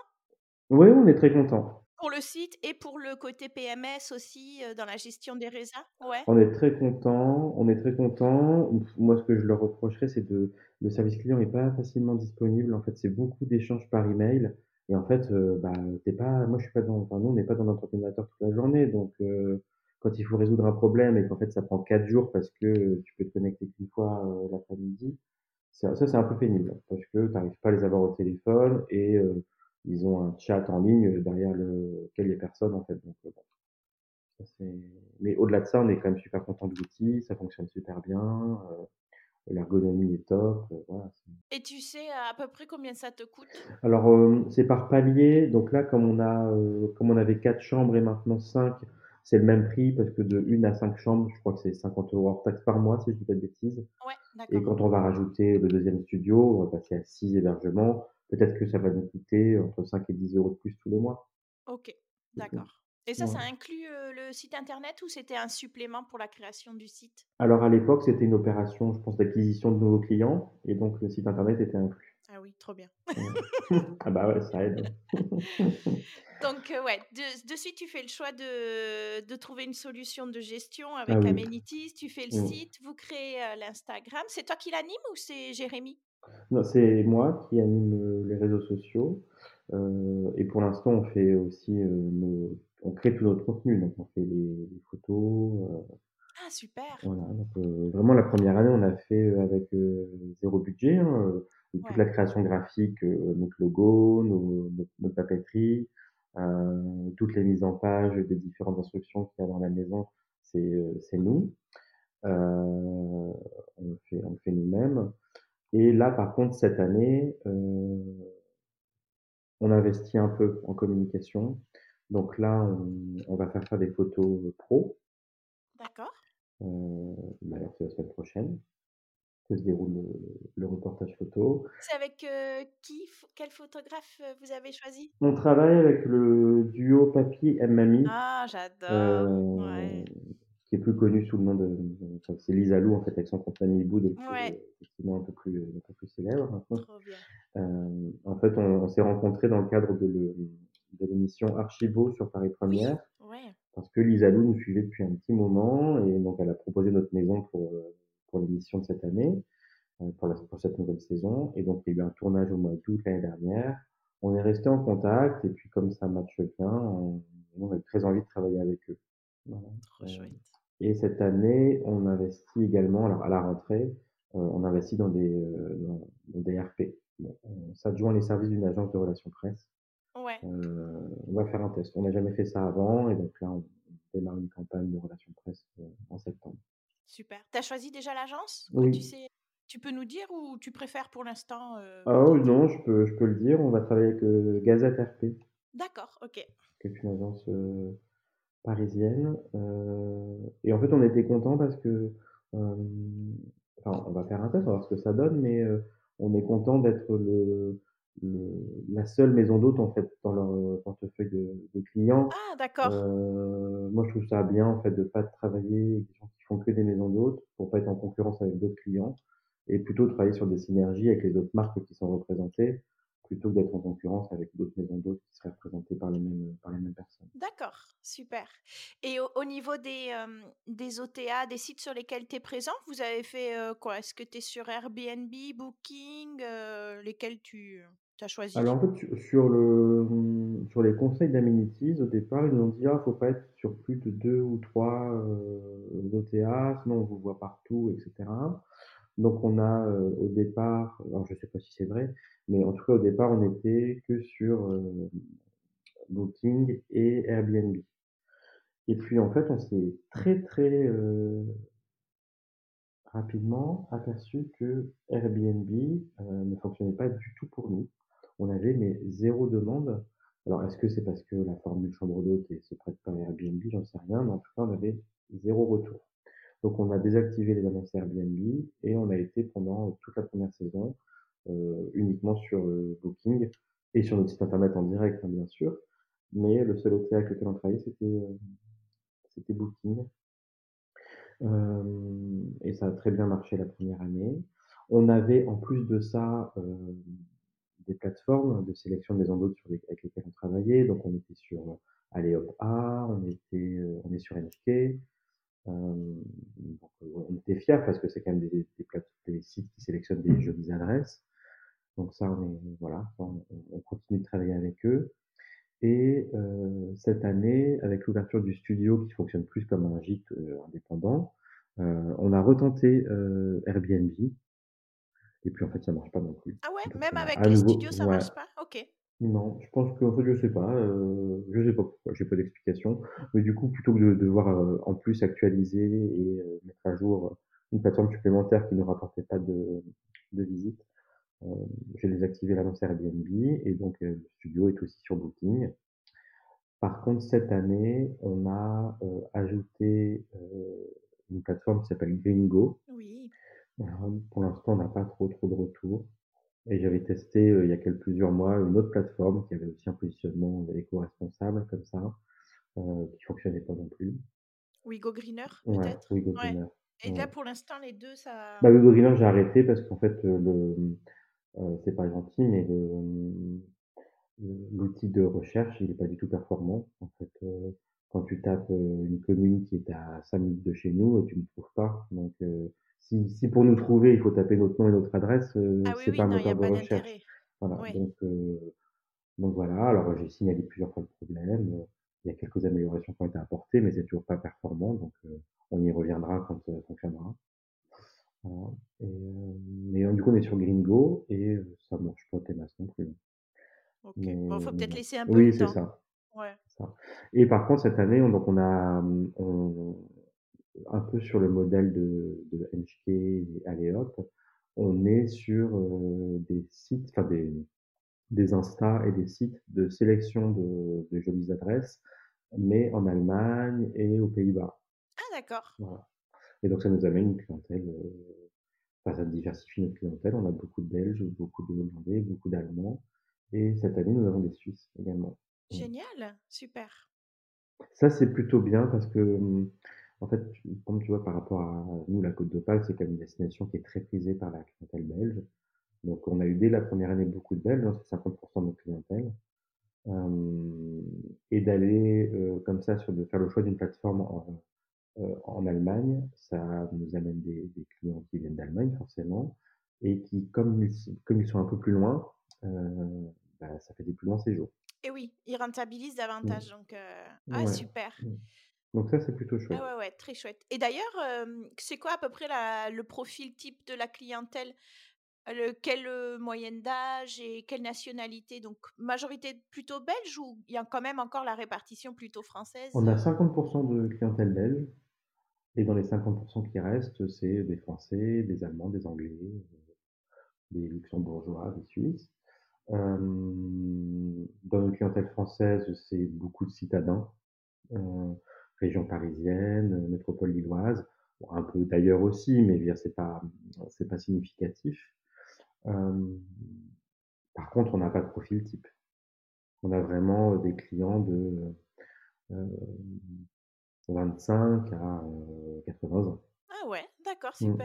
Oui, on est très content. Pour le site et pour le côté PMS aussi, dans la gestion des résas Ouais. On est très content, on est très content. Moi, ce que je leur reprocherais, c'est de le service client n'est pas facilement disponible. En fait, c'est beaucoup d'échanges par email. Et en fait, bah, t'es pas, moi, je suis pas dans, enfin, nous, on n'est pas dans notre ordinateur toute la journée. Donc, quand il faut résoudre un problème et qu'en fait, ça prend quatre jours parce que tu peux te connecter qu'une fois l'après-midi, ça, c'est un peu pénible parce que tu n'arrives pas à les avoir au téléphone et ils ont un chat en ligne derrière lequel les personnes en fait. Donc, bon, ça, Mais au-delà de ça, on est quand même super content de l'outil, ça fonctionne super bien, euh, l'ergonomie est top. Euh, voilà, Et tu sais à peu près combien ça te coûte? Alors euh, c'est par palier, donc là comme on a comme on avait quatre chambres et maintenant cinq, c'est le même prix parce que de une à cinq chambres, je crois que c'est 50 euros hors taxe par mois si je dis pas de bêtises. Ouais, et quand on va rajouter le deuxième studio, on va passer à six hébergements peut-être que ça va nous coûter entre 5 et 10 euros de plus tous les mois. Ok, d'accord. Et ça, ça inclut le site internet ou c'était un supplément pour la création du site? Alors à l'époque, c'était une opération, je pense, d'acquisition de nouveaux clients et donc le site internet était inclus. Ah oui, trop bien. ah bah ouais, ça aide. donc ouais, de, suite tu fais le choix de, de, trouver une solution de gestion avec ah Amenities, tu fais le mmh. site, vous créez l'Instagram. C'est toi qui l'anime ou c'est Jérémy? Non, c'est moi qui anime euh, les réseaux sociaux. Euh, et pour l'instant, on fait aussi euh, nos, on crée tout notre contenu. Donc, on fait les, photos. Ah, super! Voilà. Donc, vraiment, la première année, on a fait avec zéro budget. Hein, toute la création graphique, notre logo, nos, notre, papeterie, toutes les mises en page des différentes instructions qu'il y a dans la maison, c'est nous. on le fait, on le fait nous-mêmes. Et là, par contre, cette année, euh, on investit un peu en communication. Donc là, on, va faire faire des photos pro. Euh, D'ailleurs, c'est la semaine prochaine. Que se déroule le, reportage photo. C'est avec euh, qui, quel photographe euh, vous avez choisi? On travaille avec le duo Papy et Mamie. Ah, j'adore. Ouais. Qui est plus connu sous le nom de, c'est Lisa Lou en fait avec son compte Mamie Boud effectivement un peu plus un peu plus célèbre euh, en fait on, on s'est rencontrés dans le cadre de, l'émission Archivo sur Paris Première parce que Lisa Lou nous suivait depuis un petit moment et donc elle a proposé notre maison pour pour l'émission de cette année euh, pour, la, pour cette nouvelle saison et donc il y a eu un tournage au mois d'août l'année dernière on est resté en contact et puis comme ça matche bien on, on a très envie de travailler avec eux voilà. Chouette. Et cette année, on investit également, alors à la rentrée, euh, on investit dans des, euh, dans, des RP. Bon, on s'adjoint les services d'une agence de relations presse. Ouais. Euh, on va faire un test. On n'a jamais fait ça avant, et donc là, on, démarre une campagne de relations presse en septembre. Super. Tu as choisi déjà l'agence? Oui. Tu, sais, tu peux nous dire ou tu préfères pour l'instant Ah oui, non, je peux, je peux le dire. On va travailler avec Gazette RP. D'accord, ok. Qui est une agence parisienne. Euh, et en fait, on était content parce que, euh, enfin, on va faire un test, on va voir ce que ça donne, mais euh, on est content d'être le, la seule maison d'hôte en fait dans leur portefeuille de, clients. Ah d'accord. moi je trouve ça bien en fait de pas travailler avec des gens qui font que des maisons d'hôtes pour pas être en concurrence avec d'autres clients et plutôt travailler sur des synergies avec les autres marques qui sont représentées plutôt que d'être en concurrence avec d'autres maisons d'hôtes qui seraient représentées par les mêmes, par les mêmes personnes. D'accord, super. Et au, niveau des, des OTA, des sites sur lesquels tu es présent, vous avez fait quoi? Est-ce que tu es sur Airbnb, Booking Lesquels tu Alors en fait, sur, le, sur les conseils d'amenities, au départ, ils nous ont dit il ah, ne faut pas être sur plus de deux ou trois OTA, sinon on vous voit partout, etc. Donc on a au départ, alors je ne sais pas si c'est vrai, mais en tout cas au départ on était que sur Booking et Airbnb. Et puis en fait on s'est très très rapidement aperçu que Airbnb ne fonctionnait pas du tout pour nous. On avait mais zéro demande. Alors est-ce que c'est parce que la formule chambre d'hôte se prête pas à Airbnb, j'en sais rien, mais en tout cas on avait zéro retour. Donc on a désactivé les annonces Airbnb et on a été pendant toute la première saison euh, uniquement sur euh, Booking et sur notre site internet en direct hein, bien sûr. Mais le seul hôtel avec lequel on travaillait c'était euh, c'était Booking. et ça a très bien marché la première année. On avait en plus de ça des plateformes de sélection de maisons d'hôtes avec lesquelles on travaillait. Donc on était sur Alleop A, on était on est sur NHK, euh, on était fiers parce que c'est quand même des, des, sites qui sélectionnent des jolies adresses. Donc ça, on est, voilà, on, continue de travailler avec eux. Et euh, cette année, avec l'ouverture du studio qui fonctionne plus comme un gîte euh, indépendant, on a retenté Airbnb. Et puis en fait, ça marche pas non plus. Ah ouais, même avec les studios, ça marche pas? Ok. Non, je pense qu'en fait, je sais pas, euh, je sais pas pourquoi, j'ai pas d'explication. Mais du coup, plutôt que de devoir euh, en plus actualiser et euh, mettre à jour une plateforme supplémentaire qui ne rapportait pas de, de visites, euh, j'ai désactivé l'annonce Airbnb et donc le studio est aussi sur Booking. Par contre, cette année, on a ajouté une plateforme qui s'appelle Gringo. Oui. Pour l'instant, on n'a pas trop trop de retours. Et j'avais testé euh, il y a quelques plusieurs mois une autre plateforme qui avait aussi un positionnement éco-responsable comme ça, euh, qui fonctionnait pas non plus. Wigo Greener, peut-être? Wigo Greener. Et là, pour l'instant, les deux, ça. Bah, Wigo Greener, j'ai arrêté parce qu'en fait, euh, le, euh, c'est pas gentil, mais l'outil de recherche, il est pas du tout performant. En fait, euh, quand tu tapes une commune qui est à 5 minutes de chez nous, tu ne trouves pas. Donc, si, si, pour nous trouver, il faut taper notre nom et notre adresse, euh, ah c'est pas un moteur de recherche. Voilà. Donc, euh, donc voilà. Alors j'ai signalé plusieurs fois le problème. Il y a quelques améliorations qui ont été apportées, mais c'est toujours pas performant. Donc euh, on y reviendra quand ça fonctionnera. Voilà. Et, mais du coup on est sur Gringo et ça marche pas tes non plus. Ok. bon, faut peut-être laisser un peu oui, de temps. Oui, c'est ça. Ouais. ça. Et par contre cette année, on, donc on a on, un peu sur le modèle de, de NHK et Alleop, on est sur euh, des sites, enfin des, des Insta et des sites de sélection de, de jolies adresses, mais en Allemagne et aux Pays-Bas. Ah d'accord. Voilà. Et donc ça nous amène une clientèle, euh, enfin ça diversifie notre clientèle. On a beaucoup de Belges, beaucoup de Hollandais, beaucoup d'Allemands. Et cette année, nous avons des Suisses également. Génial, super. Ça, c'est plutôt bien parce que hum, en fait, comme tu vois, par rapport à nous, la Côte d'Opale, c'est comme une destination qui est très prisée par la clientèle belge. Donc, on a eu dès la première année beaucoup de Belges, hein, c'est 50% de notre clientèle. Euh, et d'aller euh, comme ça, sur de faire le choix d'une plateforme en, euh, en, Allemagne, ça nous amène des, des clients qui viennent d'Allemagne forcément, et qui, comme ils, comme ils sont un peu plus loin, bah, ça fait des plus longs séjours. Et oui, ils rentabilisent davantage. Donc, ah, super. Donc ça, c'est plutôt chouette. Ah ouais, ouais, très chouette. Et d'ailleurs, c'est quoi à peu près la, le profil type de la clientèle? Le, Quelle moyenne d'âge et quelle nationalité? Donc, majorité plutôt belge ou il y a quand même encore la répartition plutôt française On a 50% de clientèle belge. Et dans les 50% qui restent, c'est des Français, des Allemands, des Anglais, des Luxembourgeois, des Suisses. Euh, dans notre clientèle française, c'est beaucoup de citadins. Euh, région parisienne, euh, métropole lilloise, un peu d'ailleurs aussi, mais c'est pas c'est pas significatif. Euh, par contre, on n'a pas de profil type. On a vraiment des clients de euh, 25 à 80 ans. Ah ouais, d'accord, Mmh.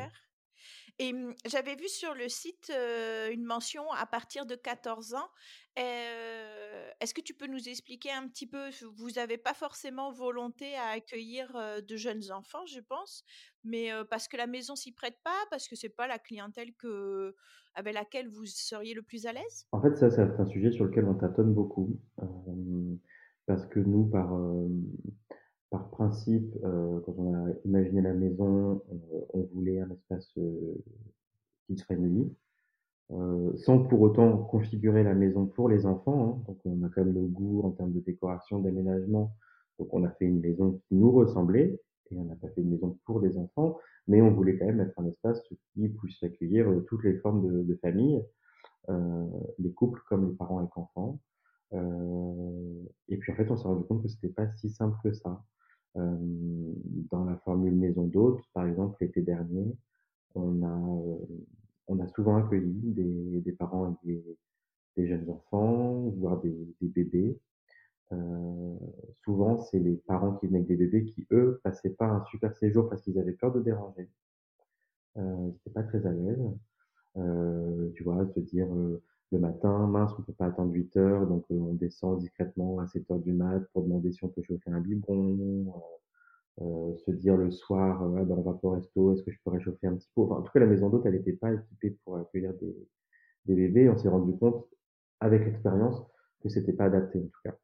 Et mmh, j'avais vu sur le site, une mention à partir de 14 ans. Est-ce que tu peux nous expliquer un petit peu? Vous avez pas forcément volonté à accueillir, de jeunes enfants, je pense, mais parce que la maison s'y prête pas? Parce que c'est pas la clientèle avec laquelle vous seriez le plus à l'aise? En fait, ça, c'est un sujet sur lequel on tâtonne beaucoup, parce que nous, par, par principe, heu, quand on a imaginé la maison, on on voulait un espace, heu, kids friendly, heu, sans pour autant configurer la maison pour les enfants, hein. Donc on a quand même nos goûts en termes de décoration, d'aménagement. Donc on a fait une maison qui nous ressemblait et on n'a pas fait une maison pour des enfants, mais on voulait quand même être un espace qui puisse accueillir, heu, toutes les formes de famille, les couples comme les parents avec enfants. Et puis en fait, on s'est rendu compte que c'était pas si simple que ça. Hem, dans la formule maison d'hôtes, par exemple, l'été dernier, on a, heu, on a souvent accueilli des des parents avec des des jeunes enfants, voire des des bébés. Heu, souvent, c'est les parents qui venaient avec des bébés qui, eux, passaient pas un super séjour parce qu'ils avaient peur de déranger. Heu, ils étaient pas très à l'aise. Heu, tu vois, se dire, heu, le matin: «Mince, on peut pas attendre 8:00, donc heu, on descend discrètement à 7:00 du mat pour demander si on peut chauffer un biberon», heu heu, se dire le soir, «Ah bah, on va au resto, est-ce que je peux réchauffer un petit pot?» enfin, en tout cas, la maison d'hôte, elle était pas équipée pour accueillir des des bébés. On s'est rendu compte, avec l'expérience, que c'était pas adapté, en tout cas.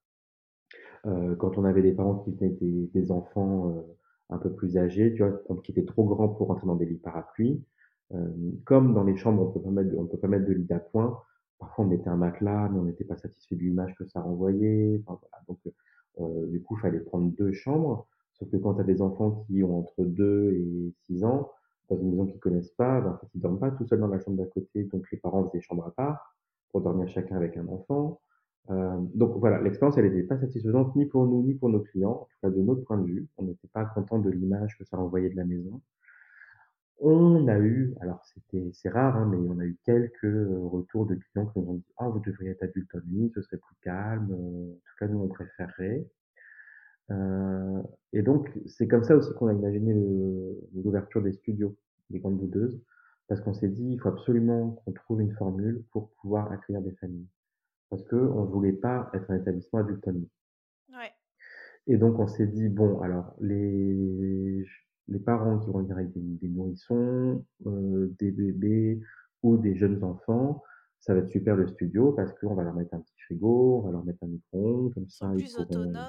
Heu, quand on avait des parents qui venaient des des enfants, heu, un peu plus âgés, tu vois? Qui étaient trop grands pour rentrer dans des lits parapluies, comme dans les chambres, on peut pas mettre on peut pas mettre de lit d'appoint, parfois on mettait un matelas, mais on n'était pas satisfait de l'image que ça renvoyait, enfin voilà, donc heu heu, du coup, il fallait prendre 2 chambres. Sauf que quand tu as des enfants qui ont entre 2 et 6 ans, dans une maison qu'ils connaissent pas, bah, en fait, ils dorment pas tout seuls dans la chambre d'à côté, donc les parents faisaient chambre à part, pour dormir chacun avec un enfant. Hem, donc voilà, l'expérience, elle était pas satisfaisante ni pour nous, ni pour nos clients, en tout cas de notre point de vue. On n'était pas content de l'image que ça renvoyait de la maison. On a eu, alors c'était c'est rare, hein, mais on a eu quelques, heu, retours de clients qui nous ont dit: «Ah, vous devriez être adult only, ce serait plus calme, heu, en tout cas nous on préférerait». Heu et donc c'est comme ça aussi qu'on a imaginé l'ouverture des studios, des grandes boudeuses, parce qu'on s'est dit: «Il faut absolument qu'on trouve une formule pour pouvoir accueillir des familles». Parce qu'on voulait pas être un établissement adulte. Ouais. Et donc on s'est dit: «Bon, alors les les parents qui vont venir avec des des nourrissons, heu, des bébés ou des jeunes enfants, ça va être super le studio parce qu'on va leur mettre un petit frigo, on va leur mettre un micro-ondes, comme Ils ça ils pourront autonomes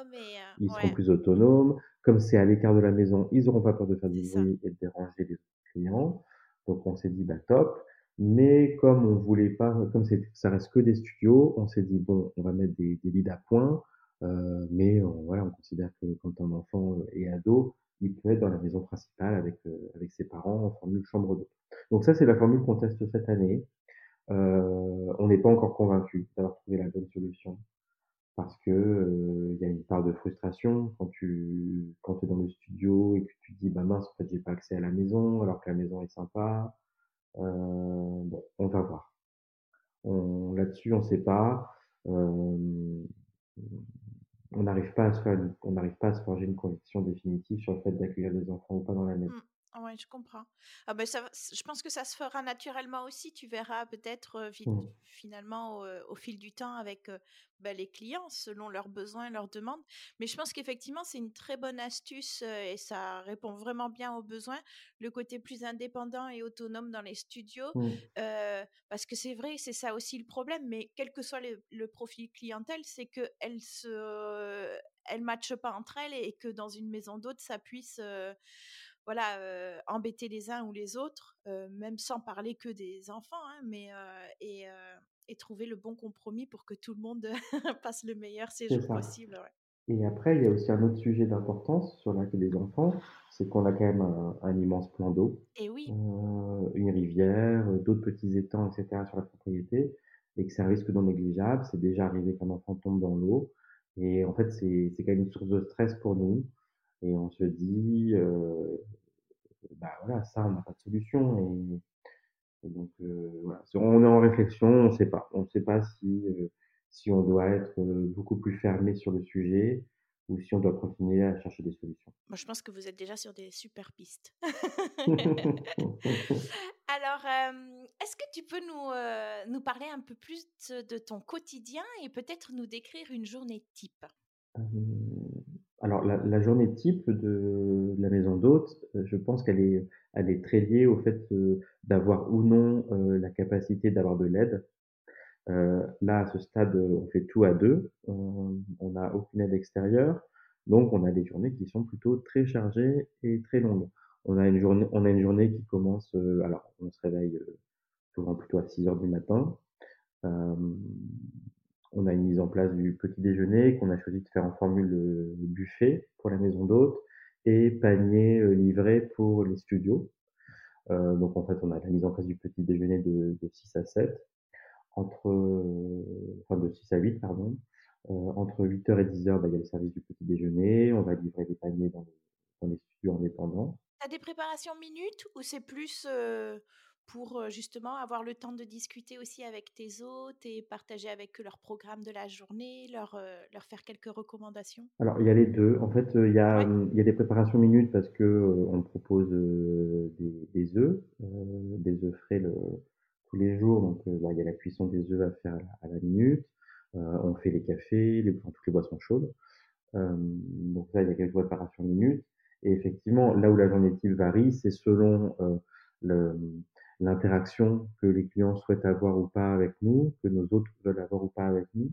et ils seront plus autonomes. Comme c'est à l'écart de la maison, ils auront pas peur de faire du bruit et de déranger les clients». Donc on s'est dit: «Bah top». Mais comme on voulait pas comme c'est ça reste que des studios, on s'est dit: «Bon, on va mettre des des lits d'appoint». Heu, mais on voilà, on considère que quand un enfant, est ado, il peut être dans la maison principale avec, heu, avec ses parents en formule chambre d'hôte. Donc ça, c'est la formule qu'on teste cette année. Heu, on n'est pas encore convaincus d'avoir trouvé la bonne solution parce que, heu, il y a une part de frustration quand tu quand es dans le studio et que tu te dis: «Bah mince, en fait, j'ai pas accès à la maison alors que la maison est sympa». Heu, bon, on va voir. On là-dessus, on sait pas. On n'arrive pas à se faire une on n'arrive pas à se forger une conviction définitive sur le fait d'accueillir des enfants ou pas dans la maison. Ouais, je comprends. Ah ben ça s je pense que ça se fera naturellement aussi. Tu verras peut-être, Mmh. finalement, au fil du temps avec, bah, les clients selon leurs besoins, leurs demandes. Mais je pense qu'effectivement, c'est une très bonne astuce, et ça répond vraiment bien aux besoins, le côté plus indépendant et autonome dans les studios. Mmh. Parce que c'est vrai, c'est ça aussi le problème, mais quel que soit le le profil clientèle, c'est qu'elles se elles matchent pas entre elles et que dans une maison d'hôtes, ça puisse, voilà, embêter les uns ou les autres, même sans parler que des enfants, hein, mais et trouver le bon compromis pour que tout le monde passe le meilleur séjour possible, ouais. Et après, il y a aussi un autre sujet d'importance sur la des enfants, c'est qu'on a quand même un un immense plan d'eau, Et oui, une rivière, d'autres petits étangs et cetera sur la propriété et que c'est un risque non négligeable. C'est déjà arrivé qu'un enfant tombe dans l'eau et en fait, c'est quand même une source de stress pour nous et on se dit, bah, voilà, ça, on n'a pas de solution et et donc voilà, c'est on est en réflexion, on sait pas. On sait pas si, heu, si on doit être, heu, beaucoup plus fermé sur le sujet ou si on doit continuer à chercher des solutions. Moi, je pense que vous êtes déjà sur des super pistes. Alors, est-ce que tu peux nous, nous parler un peu plus de ton quotidien et peut-être nous décrire une journée type? Alors la journée type de la maison d'hôte, je pense qu'elle est très liée au fait, d'avoir ou non, la capacité d'avoir de l'aide. Là, à ce stade, on fait tout à 2. On n'a aucune aide extérieure, donc on a des journées qui sont plutôt très chargées et très longues. On a une journée on a une journée qui commence, alors on se réveille, souvent plutôt à six heures du matin. On a une mise en place du petit déjeuner qu'on a choisi de faire en formule, heu, buffet pour la maison d'hôte et panier, heu, livré pour les studios. Heu, donc en fait, on a la mise en place du petit déjeuner de de 6 à 7 entre, enfin de 6 à 8 pardon. Entre 8:00 et 10:00, bah, il y a le service du petit déjeuner. On va livrer des paniers dans les studios indépendants. Tu as des préparations minutes ou c'est plus, pour, justement avoir le temps de discuter aussi avec tes hôtes et partager avec eux leur programme de la journée, leur, leur faire quelques recommandations? Alors il y a les 2. En fait, il y a, Ouais. mmh, il y a des préparations minutes parce que, heu, on propose, des des œufs, des œufs frais le tous les jours donc, bah, il y a la cuisson des œufs à faire à la à la minute. On fait les cafés, les toutes les boissons chaudes. Donc là, il y a quelques préparations minutes et effectivement, là où la journée type varie, c'est selon, le, mmh, l'interaction que les clients souhaitent avoir ou pas avec nous, que nos hôtes veulent avoir ou pas avec nous.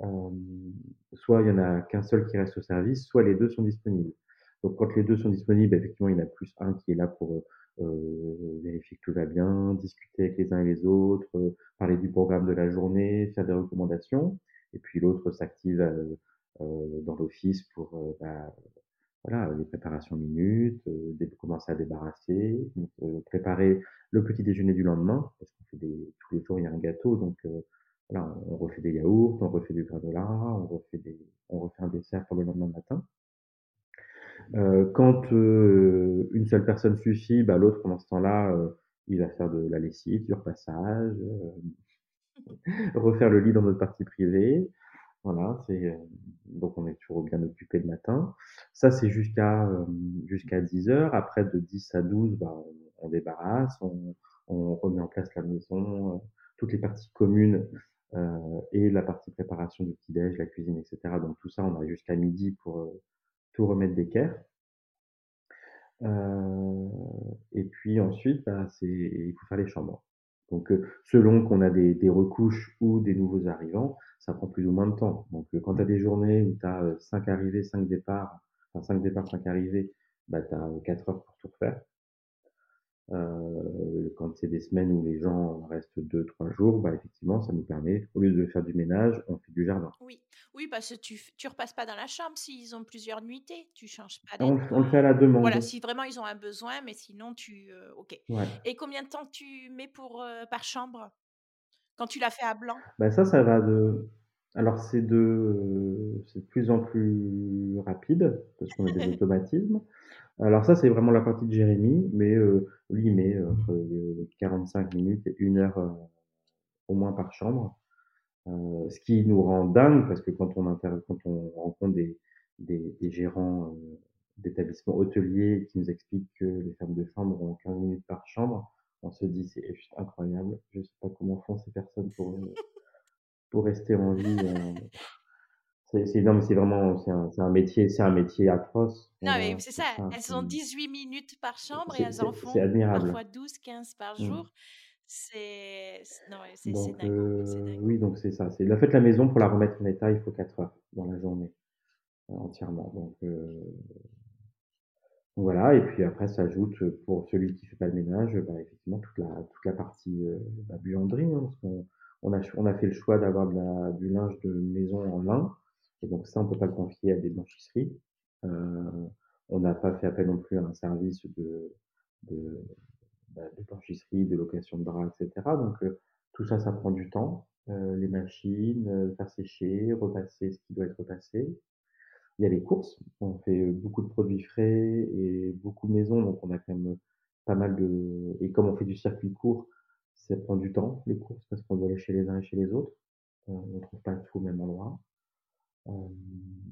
Hem, soit il y en a qu'un seul qui reste au service, soit les 2 sont disponibles. Donc quand les 2 sont disponibles, effectivement, il y en a plus un qui est là pour, heu heu, vérifier que tout va bien, discuter avec les uns et les autres, heu, parler du programme de la journée, faire des recommandations et puis l'autre s'active, heu heu, dans l'office pour, bah, voilà, les préparations minutes, dé commencer à débarrasser, heu, préparer le petit déjeuner du lendemain, parce qu'on fait des tous les jours, il y a un gâteau, donc heu, voilà, on refait des yaourts, on refait du granola, on refait des on refait un dessert pour le lendemain matin. Heu, quand, heu, une seule personne suffit, bah, l'autre pendant ce temps-là, il va faire de la lessive, du repassage, refaire le lit dans notre partie privée. Voilà, heu, donc on est toujours bien occupé le matin. Ça, c'est jusqu'à, hem, jusqu'à 10:00. Après de 10 à 12, bah, on débarrasse, on remet en place la maison, heu, toutes les parties communes, et la partie préparation du petit déj, la cuisine et cetera. Donc tout ça, on a jusqu'à midi pour, tout remettre d'équerre. Et puis ensuite, bah, il faut faire les chambres. Donc, heu, selon qu'on a des recouches ou des nouveaux arrivants, ça prend plus ou moins de temps. Donc, heu, quand tu as des journées où tu as, heu, 5 arrivées, 5 départs, enfin 5 départs, 5 arrivées, bah, tu 4 heures pour tout refaire. Heu, quand c'est des semaines où les gens restent deux, trois jours, bah, effectivement, ça nous permet, au lieu de faire du ménage, on fait du jardin. Oui, oui, parce que tu tu repasses pas dans la chambre s'ils ont plusieurs nuitées, tu changes pas On on le fait à la Voilà, demande. si vraiment ils ont un besoin, mais sinon tu, heu, OK. Ouais. Et combien de temps tu mets pour, heu, par chambre? Quand tu l'as fait à blanc? Bah, ça, ça va de alors c'est de, c'est de plus en plus rapide parce qu'on a des automatismes. Alors ça, c'est vraiment la partie de Jérémy, mais heu, lui, il met entre, heu, 45 minutes et 1 heure, heu, au moins par chambre. Ce qui nous rend dingue parce que quand on quand on rencontre des gérants, d'établissements hôteliers qui nous expliquent que les femmes de chambre ont 15 minutes par chambre, on se dit: «C'est juste incroyable, je sais pas comment font ces personnes pour, pour rester en vie», c'est non, mais c'est vraiment c'est un un métier c'est un métier atroce, Non, mais voilà, c'est ça, ça, elles ont 18 minutes par chambre et elles en font parfois 12-15 par Mmh. jour. C'est non, c'est Donc dingo. oui, donc c'est ça, c'est en fait, la maison pour la remettre en état, il faut 4 heures dans la journée, heu, entièrement, donc Voilà et puis après s'ajoute, pour celui qui fait pas le ménage, bah, effectivement toute la toute la partie, heu, bah, buanderie, hein, parce qu'on on a on a fait le choix d'avoir la du linge de maison en lin et donc ça, on peut pas le confier à des blanchisseries. Heu, on n'a pas fait appel non plus à un service de de, bah, de blanchisserie, de location de draps et cetera donc heu, tout ça, ça prend du temps, heu, les machines, heu, faire sécher, repasser ce qui doit être repassé. Il y a les courses, on fait, beaucoup de produits frais et beaucoup maison, donc on a quand même, pas mal de et comme on fait du circuit court, ça prend du temps, les courses, parce qu'on doit aller chez les uns et chez les autres. Heu, on trouve pas tout au même endroit.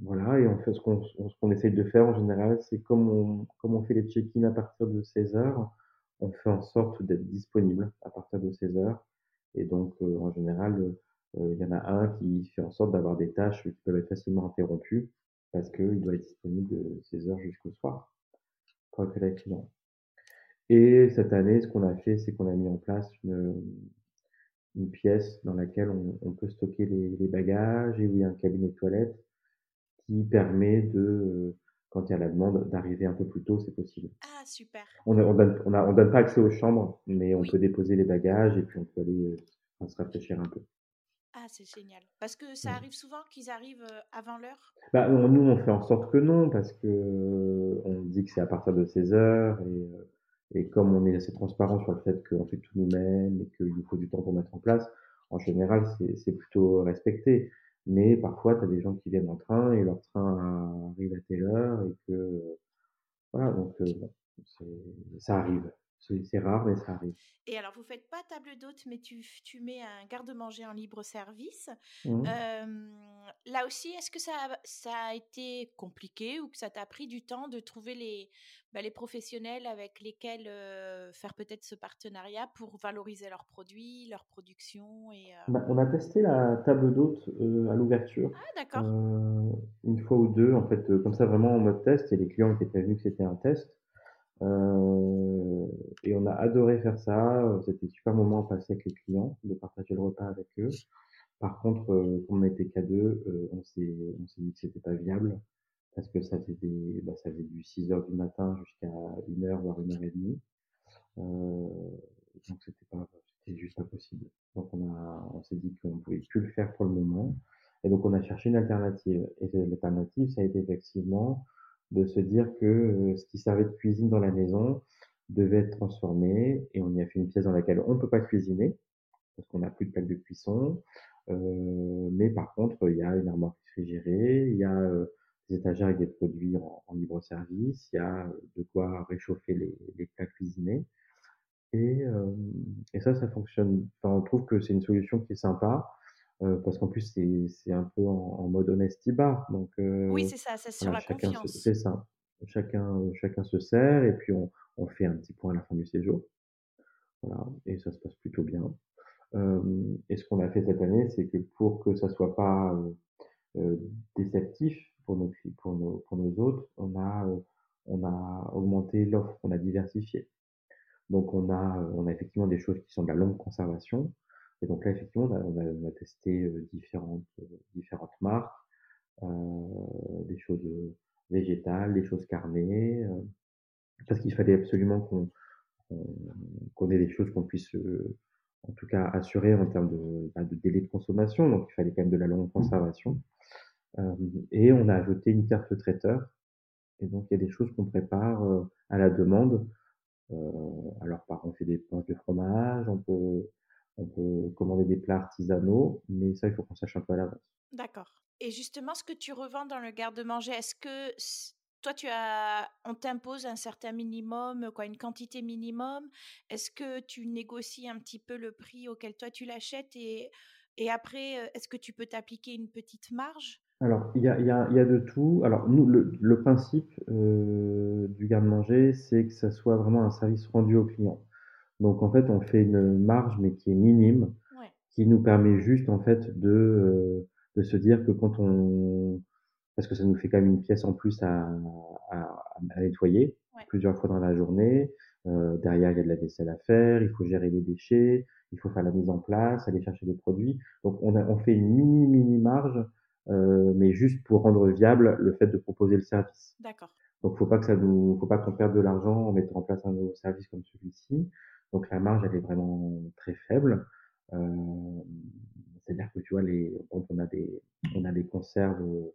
Voilà et en fait, ce qu'on qu'on essaye de faire en général, c'est comme on comme on fait les check-in à partir de 16:00, on fait en sorte d'être disponible à partir de 16:00 et donc heu, en général, heu, il y en a un qui fait en sorte d'avoir des tâches qui peuvent être facilement interrompues parce qu'il doit être disponible de 16:00 jusqu'au soir pour accueillir les clients et cette année, ce qu'on a fait, c'est qu'on a mis en place une, une pièce dans laquelle on on peut stocker les les bagages et où il y a un cabinet de toilette qui permet de, heu, quand il y a la demande, d'arriver un peu plus tôt, c'est possible. Ah super! On on donne on a on donne pas accès aux chambres, mais on Oui. peut déposer les bagages et puis on peut aller, enfin se rafraîchir un peu. Ah c'est génial. Parce que ça arrive souvent qu'ils arrivent, heu, avant l'heure? Bah, on nous, on fait en sorte que non parce qu'on dit que c'est à partir de 16:00 et heu et comme on est assez transparent sur le fait qu'on fait tout nous-mêmes et qu'il nous faut du temps pour mettre en place, en général, c'est plutôt respecté. Mais parfois, tu as des gens qui viennent en train et leur train arrive à telle heure et que, voilà donc c'est ça arrive. C'est rare mais ça arrive. Et alors vous faites pas table d'hôte, mais tu tu mets un garde-manger en libre service. Mmh. Là aussi, est-ce que ça a ça a été compliqué ou que ça t'a pris du temps de trouver les, bah, les professionnels avec lesquels, faire peut-être ce partenariat pour valoriser leurs produits, leur production et Bah, on a testé la table d'hôte, à l'ouverture, Ah d'accord! 1 fois ou 2 en fait, comme ça vraiment en mode test et les clients étaient prévenus que c'était un test, heu et on a adoré faire ça, c'était super moment passé avec les clients, de partager le repas avec eux. Par contre, heu, comme on était qu'à 2, heu, on s'est dit que c'était pas viable parce que ça faisait bah, ça faisait du 6:00 du matin jusqu'à 1:00 voire 1:30, heu, donc c'était pas c'était juste pas possible. Donc on a on s'est dit qu'on pouvait plus le faire pour le moment et donc on a cherché une alternative et l'alternative, ça a été effectivement de se dire que, heu, ce qui servait de cuisine dans la maison devait être transformé et on y a fait une pièce dans laquelle on peut pas cuisiner parce qu'on a plus de plaque de cuisson, heu, mais par contre, il y a une armoire réfrigérée, il y a, heu, des étagères avec des produits en libre service, il y a, de quoi réchauffer les les plats cuisinés. Et et ça, ça fonctionne. Enfin, on trouve que c'est une solution qui est sympa, heu, parce qu'en plus c'est un peu en en mode honesty bar donc Oui, heu, c'est ça, c'est sur voilà, la confiance. c'est ça. Chacun, heu, chacun se sert et puis on on fait un petit point à la fin du séjour. Voilà et ça se passe plutôt bien. Hem et ce qu'on a fait cette année, c'est que pour que ça soit pas, heu heu, déceptif pour nos pour nos pour nos hôtes, on a, on a augmenté l'offre, on a diversifié. Donc on a, on a effectivement des choses qui sont de la longue conservation et donc là, effectivement, on a on a on testé, heu, différentes, heu, différentes marques, heu, des choses, végétales, des choses carnées, parce qu'il fallait absolument qu'on qu'on ait des choses qu'on puisse, heu, en tout cas assurer en termes de, bah, de délai de consommation, donc il fallait quand même de la longue conservation. Hem et on a ajouté une carte traiteur. Et donc il y a des choses qu'on prépare, heu, à la demande, alors par on fait des planches de fromage, on peut on peut commander des plats artisanaux, mais ça, il faut qu'on sache un peu à l'avance. D'accord et justement, ce que tu revends dans le garde-manger, est-ce que toi, tu as on t'impose un certain minimum, quoi, une quantité minimum? Est-ce que tu négocies un petit peu le prix auquel toi tu l'achètes et et après, heu, est-ce que tu peux t'appliquer une petite marge? Alors, il y a il y a il y a de tout. Alors nous, le le principe, heu, du garde-manger, c'est que ça soit vraiment un service rendu au client. Donc en fait, on fait une marge, mais qui est minime, Ouais. qui nous permet juste en fait de, heu, de se dire que quand on parce que ça nous fait quand même une pièce en plus à à à nettoyer Ouais. plusieurs fois dans la journée. Heu, derrière, il y a de la vaisselle à faire, il faut gérer les déchets, il faut faire la mise en place, aller chercher des produits. Donc on a on fait une mini, mini marge, heu, mais juste pour rendre viable le fait de proposer le service. D'accord. Donc faut pas que ça nous faut pas qu'on perde de l'argent en mettant en place un nouveau service comme celui-ci. Donc la marge, elle est vraiment très faible. Hem, c'est-à-dire que tu vois les on a des on a des conserves, heu,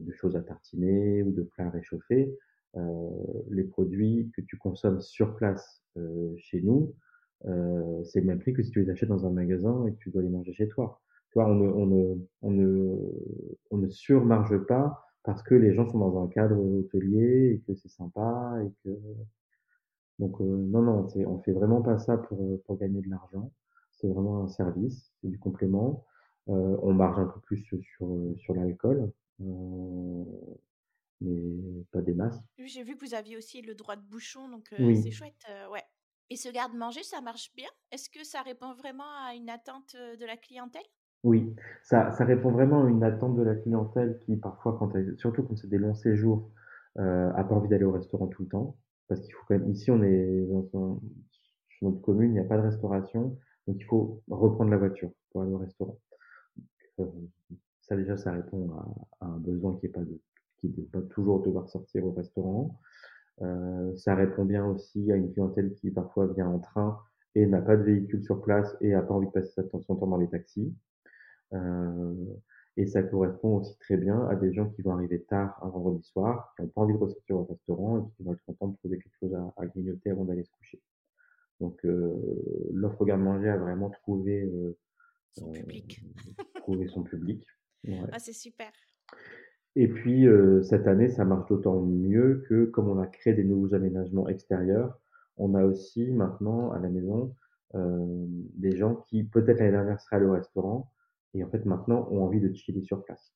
de choses à tartiner ou de plats à réchauffer, heu, les produits que tu consommes sur place, heu, chez nous, heu, c'est le même prix que si tu les achètes dans un magasin et que tu dois les manger chez toi. Tu vois? On ne on ne on ne on ne surmarge pas parce que les gens sont dans un cadre hôtelier et que c'est sympa et que donc heu, non, non, on fait vraiment pas ça pour, heu, pour gagner de l'argent. C'est vraiment un service, c'est du complément. on marge un peu plus sur, sur l'alcool, mais pas des masses. J'ai vu que vous aviez aussi le droit de bouchon, donc c'est Oui. chouette, ouais. Et ce garde-manger, ça marche bien? Est-ce que ça répond vraiment à une attente, de la clientèle? Oui, ça ça répond vraiment à une attente de la clientèle qui parfois quand elle surtout quand c'est des longs séjours, a pas envie d'aller au restaurant tout le temps. Parce qu'il faut quand même ici on est dans un sur notre commune, il y a pas de restauration, donc il faut reprendre la voiture pour aller au restaurant. Heu, ça déjà, ça répond à un besoin qui est pas de qui pas toujours devoir sortir au restaurant. Heu, ça répond bien aussi à une clientèle qui parfois vient en train et n'a pas de véhicule sur place et a pas envie de passer son temps dans les taxis. Heu et ça correspond aussi très bien à des gens qui vont arriver tard un vendredi soir, qui ont pas envie de ressortir au restaurant et qui vont être contents de trouver quelque chose à à grignoter avant d'aller se coucher. Donc heu, l'offre garde-manger a vraiment trouvé, heu Son public. trouvé son public. Ouais. Ah, c'est super. Et puis, heu, cette année, ça marche d'autant mieux que comme on a créé des nouveaux aménagements extérieurs, on a aussi maintenant à la maison, hem, des gens qui peut-être l'année dernière seraient allés au restaurant et en fait maintenant ont envie de chiller sur place.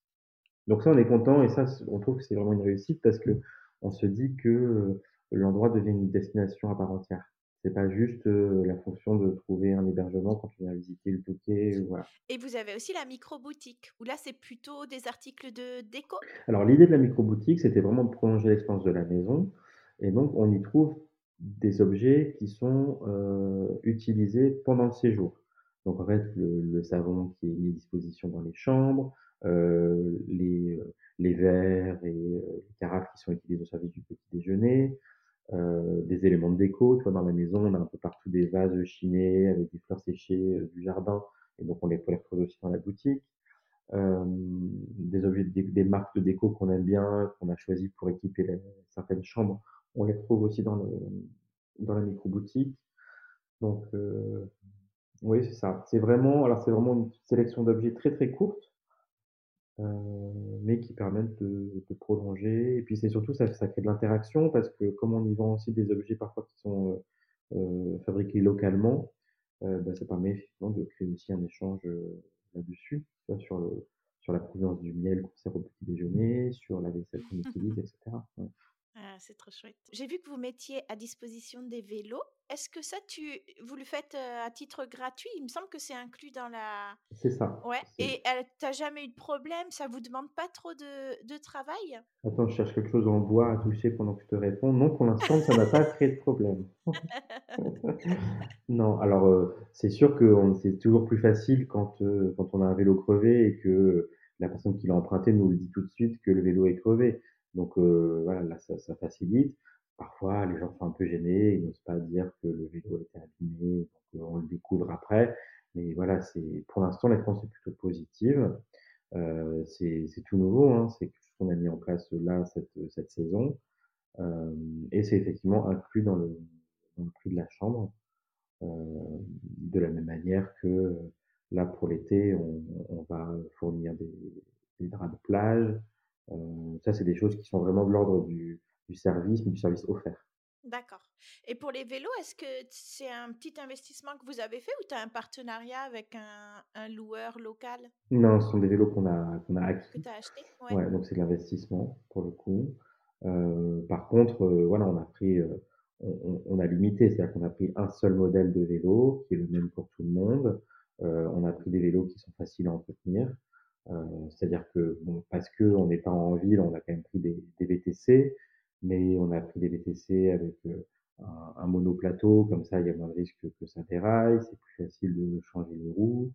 Donc ça, on est content et ça, on trouve que c'est vraiment une réussite parce qu'on se dit que, heu, l'endroit devient une destination à part entière. C'est pas juste, heu, la fonction de trouver un hébergement quand on vient visiter le Touquet ou voilà. Et vous avez aussi la micro-boutique, où là, c'est plutôt des articles de déco? Alors l'idée de la micro-boutique, c'était vraiment de prolonger l'expérience de la maison et donc on y trouve des objets qui sont, heu, utilisés pendant le séjour. Donc en fait, le le savon qui est mis à disposition dans les chambres, heu, les, heu, les verres et heu, les carafes qui sont utilisés au service du petit déjeuner, heu, des éléments de déco. Tu vois, dans la maison, on a un peu partout des vases chinés avec des fleurs séchées, heu, du jardin et donc on les peut les retrouver aussi dans la boutique. Hem, des objets des marques de déco qu'on aime bien, qu'on a choisi pour équiper certaines chambres, on les retrouve aussi dans le dans la micro-boutique. Donc heu, oui, c'est ça. C'est vraiment alors c'est vraiment une sélection d'objets très, très courte, heu, mais qui permettent de de prolonger et puis c'est surtout ça ça crée de l'interaction parce que comme on y vend aussi des objets parfois qui sont, heu heu, fabriqués localement, bah, ça permet effectivement de créer aussi un échange, là-dessus? Sur le sur la provenance du miel qu'on sert au petit déjeuner, sur la vaisselle qu'on utilise et cetera. Ouais. Ah, c'est trop chouette. J'ai vu que vous mettiez à disposition des vélos. Est-ce que ça, tu vous le faites, à titre gratuit? Il me semble que c'est inclus dans la C'est ça, ouais et tu jamais eu de problème? Ça vous demande pas trop de de travail? attends, je cherche quelque chose en bois à toucher pendant que je te réponds. Non, pour l'instant, ça n'a pas créé de problème. Non, alors, c'est sûr que c'est toujours plus facile quand, quand on a un vélo crevé et que la personne qui l'a emprunté nous le dit tout de suite que le vélo est crevé. Donc, heu, voilà, là, ça ça facilite. Parfois, les gens sont un peu gênés, ils n'osent pas dire que le vélo a été abîmé, donc, on le découvre après. Mais voilà, c'est pour l'instant, réponse est plutôt positive. Heu, c'est tout nouveau, hein, c'est quelque chose qu'on a mis en place, là, cette, cette saison. Hem et c'est effectivement inclus dans le dans le prix de la chambre. Heu, de la même manière que, là pour l'été, on on va fournir des des draps de plage. Heu, ça, c'est des choses qui sont vraiment de l'ordre du du service, mais du service offert. D'accord et pour les vélos, est-ce que c'est un petit investissement que vous avez fait ou tu as un partenariat avec un un loueur local? Non, ce sont des vélos qu'on a qu'on a que acquis. tu as acheté? Ouais. Ouais, donc c'est de l'investissement pour le coup. Heu, par contre, heu, voilà, on a pris, on a limité, c'est-à-dire qu'on a pris un seul modèle de vélo qui est le même pour tout le monde. On a pris des vélos qui sont faciles à entretenir. Heu, c'est-à-dire que, bon, parce qu'on n'est pas en ville, on a quand même pris des des mais on a pris des VTC avec, heu, un un monoplateau, comme ça il y a moins de risques que ça déraille, c'est plus facile de changer les roues.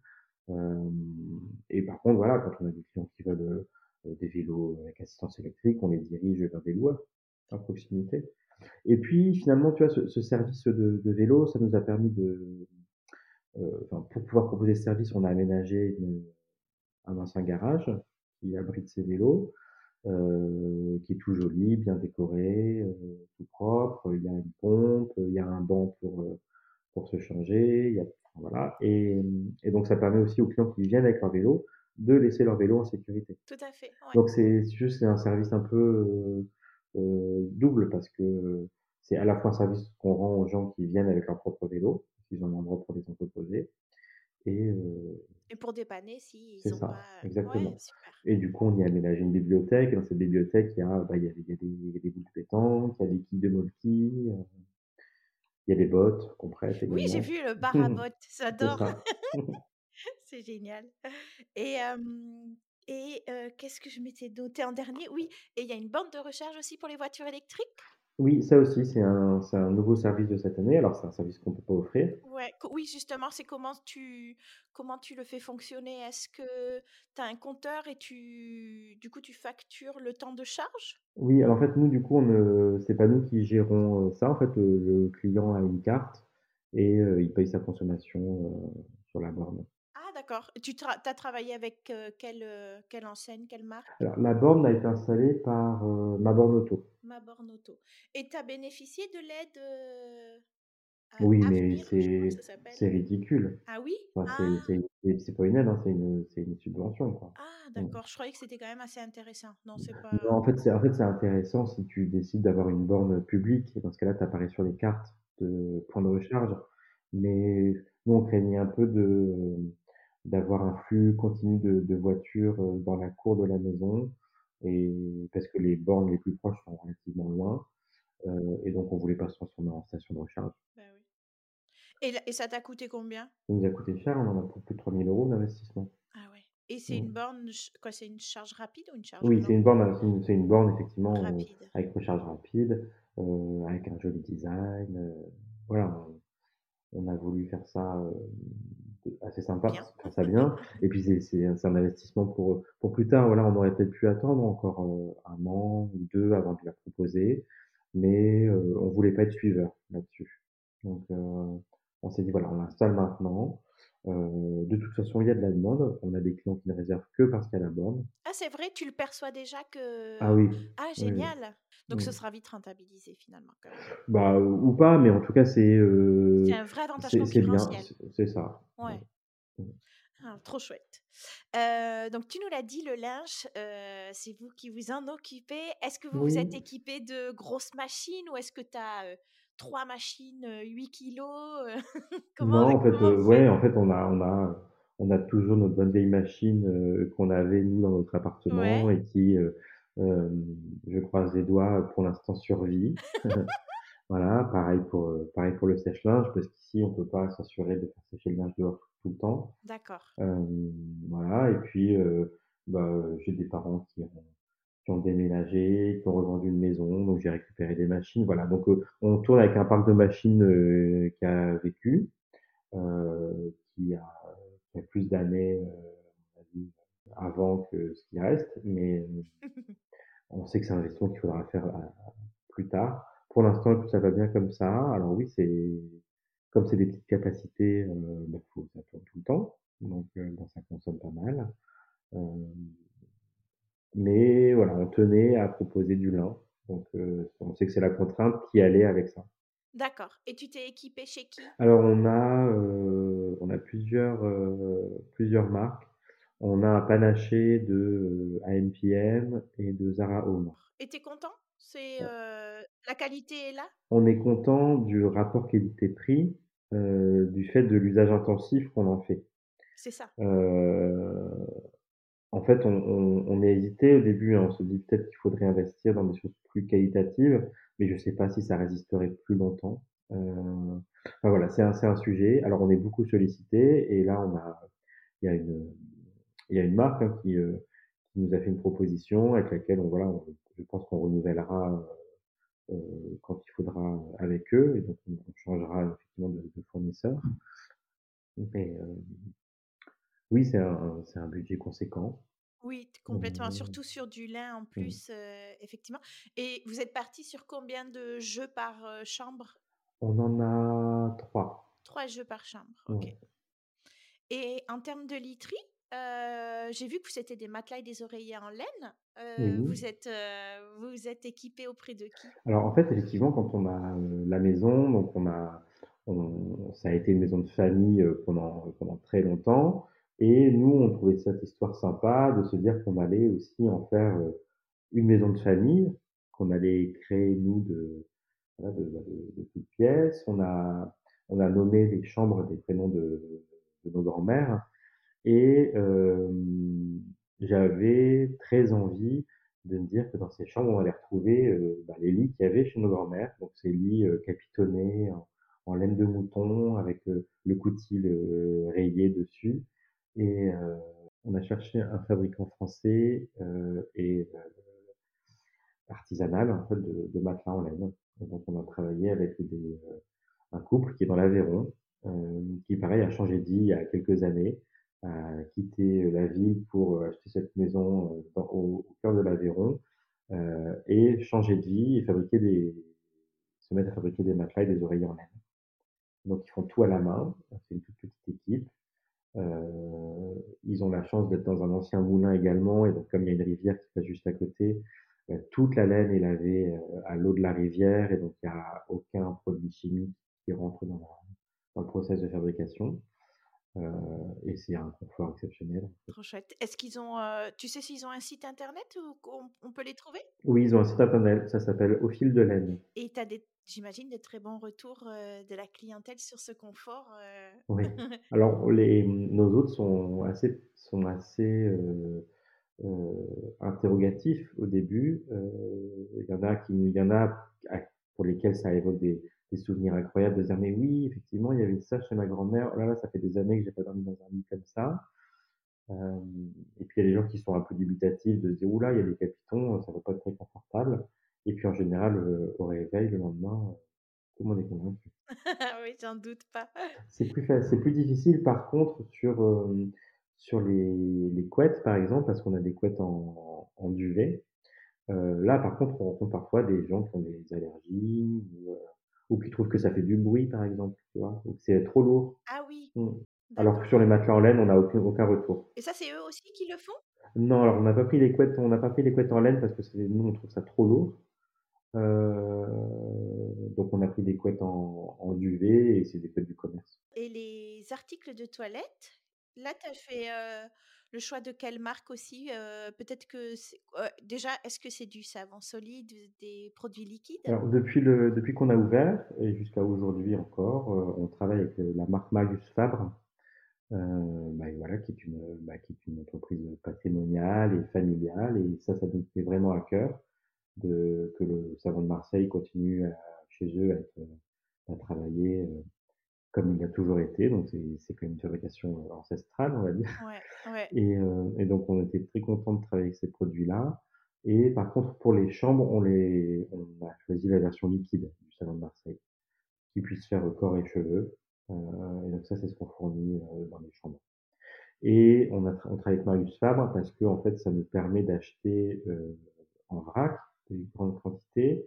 Hem et par contre, voilà, quand on a des clients qui veulent, heu, des vélos avec assistance électrique, on les dirige vers des loueurs à proximité. Et puis finalement, tu vois, ce ce service de de vélo, ça nous a permis de, heu, enfin, pour pouvoir proposer ce service, on a aménagé une un ancien garage qui abrite ces vélos, heu, qui est tout joli, bien décoré, heu, tout propre. Il y a une pompe, il y a un banc pour, heu, pour se changer, il y a voilà et et donc ça permet aussi aux clients qui viennent avec leur vélo, de laisser leur vélo en sécurité. Tout à fait, ouais. Donc c'est juste un service un peu, heu heu, double parce que c'est à la fois un service qu'on rend aux gens qui viennent avec leur propre vélo, ils ont un endroit pour les entreposer et pour dépanner si C'est ils ont ça, pas ouais, exactement. super. Et du coup, on y a aménagé une bibliothèque et dans cette bibliothèque, il y a, bah, il y a il y a des il y a des boules de pétanque, il y a des quilles de molki, heu, il y a des bottes qu'on prête Oui, j'ai vu le bar à bottes, j'adore. C'est génial. Et et qu'est-ce que je m'étais noté en dernier? Oui et il y a une borne de recharge aussi pour les voitures électriques? Oui, ça aussi, c'est un c'est un nouveau service de cette année. Alors c'est un service qu'on peut pas offrir. Ouais, co oui, justement, c'est comment tu comment tu le fais fonctionner? Est-ce que tu as un compteur et tu du coup, tu factures le temps de charge? Oui, alors en fait, nous, du coup, on ne c'est pas nous qui gérons, heu, ça. En fait, le client a une carte et heu, il paye sa consommation, heu, sur la borne. D'accord. Tu tra as travaillé avec, heu, quelle, heu, quelle enseigne, quelle marque? Alors la borne a été installée par, heu, Ma Borne Auto. Ma borne auto. Et tu as bénéficié de l'aide, Oui, mais Avenir, c'est ridicule. Ah oui? Enfin, Ah! c'est pas une aide, hein, c'est une une subvention, quoi. Ah Mmh. d'accord, je croyais que c'était quand même assez intéressant. Non, c'est Non, pas en fait, c'est en fait, intéressant si tu décides d'avoir une borne publique dans ce cas-là, tu apparais sur les cartes de points de recharge. Mais nous, on craignait un peu de d'avoir un flux continu de de voitures, heu, dans la cour de la maison et parce que les bornes les plus proches sont relativement loin, heu et donc on voulait pas se transformer en station de recharge. bah oui. Et la et ça t'a coûté combien? Ça nous a coûté cher, on en a pour plus de 3 000 € d'investissement. Ah ouais. Et c'est une borne quoi, c'est une charge rapide ou une charge Oui, c'est une borne, heu, c'est une borne effectivement, Rapide. avec recharge rapide, avec un joli design, voilà, on a voulu faire ça, assez sympa, Bien. ça bien et puis c'est c'est un un investissement pour, pour plus tard. Voilà, on aurait peut-être pu attendre encore, heu, 1 an ou 2 avant de la proposer, mais heu, on voulait pas être suiveur là-dessus. Donc heu, on s'est dit: «Voilà, on l'installe maintenant». Heu, de toute façon, il y a de la demande. On a des clients qui ne réservent que parce qu'il y a la borne. Ah c'est vrai, tu le perçois déjà Ah que oui, ah oui, oui. génial! Donc ce sera vite rentabilisé finalement quand même. Bah, ou pas, mais en tout cas, c'est, C'est heu, un vrai avantage c'est c'est bien, concurrentiel. c'est c'est ça. Ouais. Ouais. Ah, trop chouette. Heu, donc tu nous l'as dit, le linge, c'est vous qui vous en occupez. Est-ce que vous vous êtes Oui. équipés de grosses machines ou est-ce que tu as, 3 machines, heu, 8 kilogrammes, heu? Comment Non, en fait, faites? ouais, en fait, on a on a on a toujours notre bonne vieille machine, qu'on avait nous dans notre Ouais, appartement et qui, je croise les doigts, pour l'instant survit. Voilà, pareil pour, pareil pour le sèche-linge parce qu'ici on peut pas s'assurer de faire sécher le linge dehors tout le temps. d'accord. Voilà et puis, bah, j'ai des parents qui ont qui ont déménagé, qui ont revendu une maison, donc j'ai récupéré des machines, voilà. Donc, heu, on tourne avec un parc de machines, heu, qui a vécu, heu, qui a qui plus d'années, avis, avant que ce qui reste, mais, heu, on sait que c'est un investissement qu'il faudra faire à plus tard. Pour l'instant, ça va bien comme ça. Alors oui, c'est comme c'est des petites capacités, bah, faut ça tourne tout le temps, donc, ça consomme pas mal. Mais voilà, on tenait à proposer du lin, donc, heu, on sait que c'est la contrainte qui allait avec ça. D'accord et tu t'es équipé chez qui? Alors on a, heu, on a plusieurs, heu, plusieurs marques. On a un panaché de, heu, AMPM et de Zara Home. Et tu es content? C'est, heu, la qualité est là? On est content du rapport qualité-prix, heu, du fait de l'usage intensif qu'on en fait. C'est ça. Heu, en fait, on a hésité au début, hein, on se dit: «Peut-être qu'il faudrait investir dans des choses plus qualitatives», mais je sais pas si ça résisterait plus longtemps. Heu, enfin voilà, c'est un sujet. Alors on est beaucoup sollicité et là il y a une, marque, hein, qui, heu, qui nous a fait une proposition avec laquelle voilà, je pense qu'on renouvellera, heu, quand il faudra avec eux et donc on changera effectivement de fournisseur. Oui, c'est un c'est un budget conséquent. Oui, complètement, Heu, surtout sur du lin en mmh. plus, heu, effectivement. Et vous êtes partis sur combien de jeux par, chambre? On en a 3. 3 jeux par chambre, OK. Ouais. Et en termes de literie, heu, j'ai vu que c'était des matelas et des oreillers en laine. Oui. vous êtes, vous êtes équipés auprès de qui? Alors en fait, effectivement, quand on a, la maison, donc on a on ça a été une maison de famille, pendant pendant très longtemps et nous, on trouvait cette histoire sympa de se dire qu'on allait aussi en faire, heu, une maison de famille, qu'on allait créer nous de de bah, de de toutes pièces. On a on a nommé les chambres des prénoms de de nos grands-mères Et hem, j'avais très envie de me dire que dans ces chambres, on allait retrouver, heu, bah, les lits qu'il y avait chez nos grands-mères. Donc ces lits, heu, capitonnés en en laine de mouton avec, le coutil, rayé dessus et heu, on a cherché un fabricant français, heu et heu, artisanal en fait de de matelas en laine. Donc on a travaillé avec des, un couple qui est dans l'Aveyron, qui pareil a changé de vie il y a quelques années, a quitté, la ville pour, acheter cette maison, au au cœur de l'Aveyron, heu et changer de vie et fabriquer des se mettre à fabriquer des matelas et des oreillers en laine. Donc ils font tout à la main, c'est une toute petite équipe. Heu, ils ont la chance d'être dans un ancien moulin également. Et donc comme il y a une rivière qui passe juste à côté, heu, toute la laine est lavée, heu, à l'eau de la rivière. Et donc il y a aucun produit chimique qui rentre dans dans le process de fabrication, et c'est un confort exceptionnel. Trop chouette. Est-ce qu'ils ont, heu, tu sais s'ils ont un site internet ou qu'on on peut les trouver? Oui, ils ont un site internet, ça s'appelle Au fil de laine. Et tu as des j'imagine des très bons retours, heu, de la clientèle sur ce confort, Oui. Alors les, nos hôtes sont assez sont assez, interrogatifs au début. Il y en a qui y en a pour lesquels ça évoque des des souvenirs incroyables de dire: «Mais oui, effectivement, il y avait ça chez ma grand-mère. Oh là là, ça fait des années que j'ai pas dormi dans un lit comme ça». Hem et puis il y a des gens qui sont un peu dubitatifs de se dire: «Ouh là, il y a des capitons, ça doit pas être très confortable» et puis en général, heu, au réveil le lendemain, heu, tout le monde est convaincu. Oui, j'en doute pas. C'est plus c'est plus difficile par contre sur, hem, sur les les couettes par exemple, parce qu'on a des couettes en en duvet. Heu, là par contre, on rencontre parfois des gens qui ont des allergies ou, ou qui trouvent que ça fait du bruit par exemple, tu vois? Ou que c'est trop lourd. Ah oui, Mmh. Alors que sur les matelas en laine, on a aucun aucun retour. Et ça, c'est eux aussi qui le font? Non, alors on n'a pas pris les couettes on n'a pas pris les couettes en laine parce que nous on trouve ça trop lourd. Heu, donc on a pris des couettes en en duvet et c'est des couettes du commerce. Et les articles de toilette, là, tu as fait, le choix de quelle marque aussi? Peut-être que déjà, est-ce que c'est du savon solide, des produits liquides? Depuis depuis qu'on a ouvert et jusqu'à aujourd'hui encore, on travaille avec, la marque Marius Fabre, bah, bah, qui est une entreprise, patrimoniale et familiale et ça, ça nous tenait vraiment à cœur que le savon de Marseille continue chez eux à travailler, comme il a toujours été. Donc c'est quand même une fabrication, heu, ancestrale, on va dire Ouais, ouais. et heu et donc on était très contents de travailler avec ces produits-là et par contre pour les chambres, on les on a choisi la version liquide du savon de Marseille, qui puisse faire, corps et cheveux, heu et donc ça, c'est ce qu'on fournit, heu, dans les chambres et on a on travaille avec Marius Fabre parce qu'en fait, ça nous permet d'acheter, heu, en vrac des grandes quantités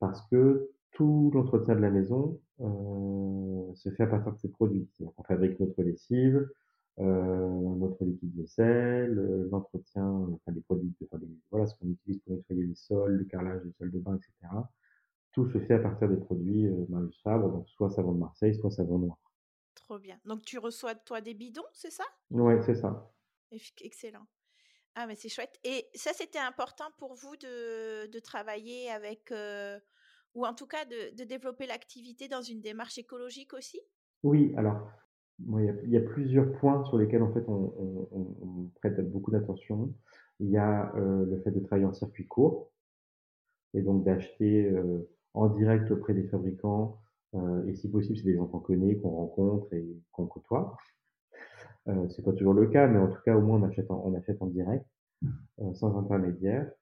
parce que tout l'entretien de la maison, heu, se fait à partir de ces produits. Qu'on fabrique notre lessive, heu, notre liquide vaisselle, heu, l'entretien, enfin les produits enfin les voilà, ce qu'on utilise pour nettoyer les sols, le carrelage des salles de bain et cetera. Tout se fait à partir des produits, heu, Marius Fabre, donc soit savon de Marseille, soit savon noir. Trop bien. Donc tu reçois toi des bidons, c'est ça? Ouais, c'est ça. Excellent. Ah mais c'est chouette et ça, c'était important pour vous de de travailler avec, ou en tout cas de développer l'activité dans une démarche écologique aussi? Oui, alors, il y a plusieurs points sur lesquels en fait on prête beaucoup d'attention. Il y a, heu, le fait de travailler en circuit court et donc d'acheter, heu, en direct auprès des fabricants, heu et si possible, c'est des gens qu'on connaît, qu'on rencontre et qu'on côtoie. Heu, c'est pas toujours le cas, mais en tout cas, au moins on achète en direct, sans intermédiaire.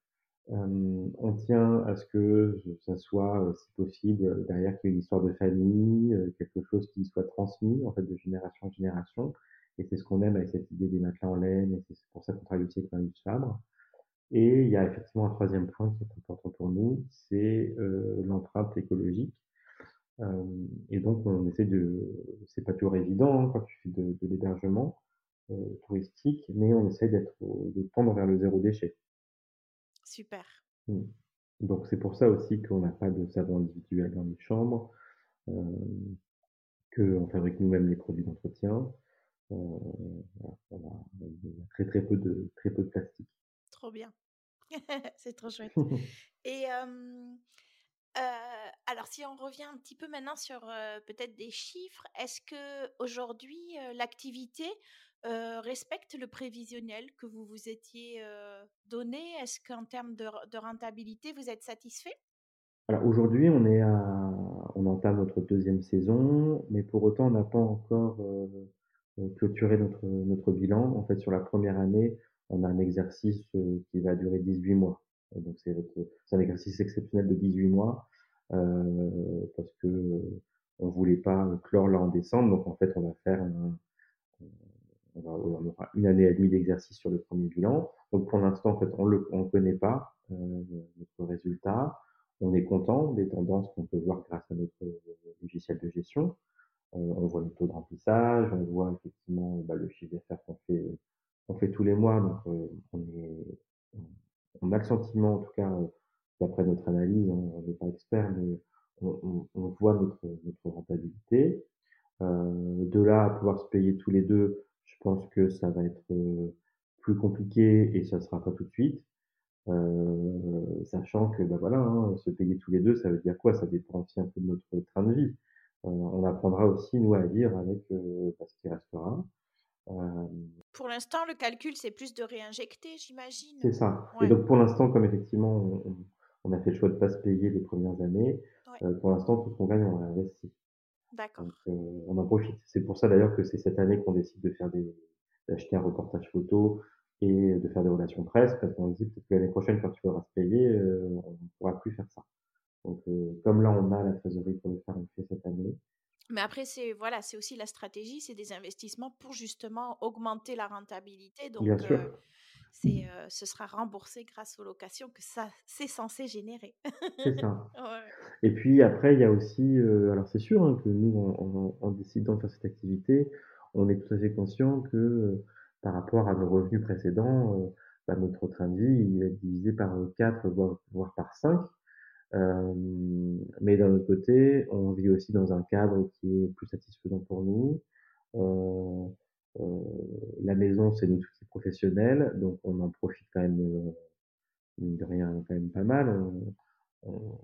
Hem, on tient à ce que ça soit, heu, si possible, heu, derrière qu'il y ait une histoire de famille, quelque chose qui soit transmis, en fait, de génération en génération et c'est ce qu'on aime avec cette idée des matelas en laine et c'est pour ça qu'on travaille aussi avec Marius Fabre et il y a effectivement un troisième point qui est important pour nous, c'est, heu, l'empreinte écologique. Hem et donc on essaie de c'est pas toujours évident, hein, quand tu fais de de l'hébergement, heu, touristique, mais on essaie d'être de tendre vers le zéro déchet. Super. Mmh. Donc c'est pour ça aussi qu'on n'a pas de savon individuel dans les chambres, hem, qu'on fabrique nous-mêmes les produits d'entretien. Voilà, on a très, très peu de très peu de plastique. Trop bien. C'est trop chouette et heu, Alors si on revient un petit peu maintenant sur, peut-être des chiffres, est-ce qu'aujourd'hui, heu, l'activité, respecte le prévisionnel que vous vous étiez, donné? Est-ce qu'en termes de rentabilité, vous êtes satisfait? Alors aujourd'hui, on est à on entame notre deuxième saison, mais pour autant, on n'a pas encore, clôturé notre notre bilan. En fait, sur la première année, on a un exercice, qui va durer 18 mois. Donc c'est un exercice exceptionnel de 18 mois, parce que, on voulait pas clore là en décembre. Donc en fait, on va faire un on on aura 1 année et demie d'exercice sur le premier bilan. Donc pour l'instant, en fait, on le on connaît pas, heu, notre résultat. On est content des tendances qu'on peut voir grâce à notre, heu, logiciel de gestion. Heu, on voit le taux de remplissage, on voit effectivement, bah, le chiffre d'affaires qu'on fait, heu, qu'on fait tous les mois. Donc, heu, on est on a le sentiment, en tout cas, heu, d'après notre analyse, on n'est pas expert, mais on on voit notre notre rentabilité. Heu, de là à pouvoir se payer tous les 2, je pense que ça va être, heu, plus compliqué et ça sera pas tout de suite. Heu, sachant que, bah, voilà, hein, se payer tous les 2, ça veut dire quoi? Ça dépend aussi un peu de notre train de vie. Heu, on apprendra aussi, nous, à vivre avec, heu, bah, ce qui restera. Hem, Pour l'instant, le calcul, c'est plus de réinjecter, j'imagine? c'est ça et Ouais, donc pour l'instant, comme effectivement on on a fait le choix de pas se payer les premières années, ouais, pour l'instant, tout ce qu'on gagne, on réinvestit. Donc, d'accord. heu, on en profite. C'est pour ça d'ailleurs que c'est cette année qu'on décide de faire des d'acheter un reportage photo et de faire des relations presse parce qu'on se dit peut-être que l'année prochaine quand il faudra se payer, heu, on ne pourra plus faire ça. Donc, heu, comme là on a la trésorerie pour le faire, on le fait cette année. Mais après, c'est voilà, c'est aussi la stratégie, c'est des investissements pour justement augmenter la rentabilité. Bien Donc, sûr, heu, c'est, heu, ce sera remboursé grâce aux locations que ça c'est censé générer. c'est ça. Ouais. Et puis après il y a aussi, alors c'est sûr, hein, que nous en en en décidant de faire cette activité, on est tout à fait conscient que, par rapport à nos revenus précédents, bah, notre train de vie, il va être divisé par, heu, 4 voire voire par 5. Hem, mais d'un autre côté, on vit aussi dans un cadre qui est plus satisfaisant pour nous. Heu, la maison, c'est notre outil professionnel, donc on en profite quand même, mine de rien, quand même pas mal. On on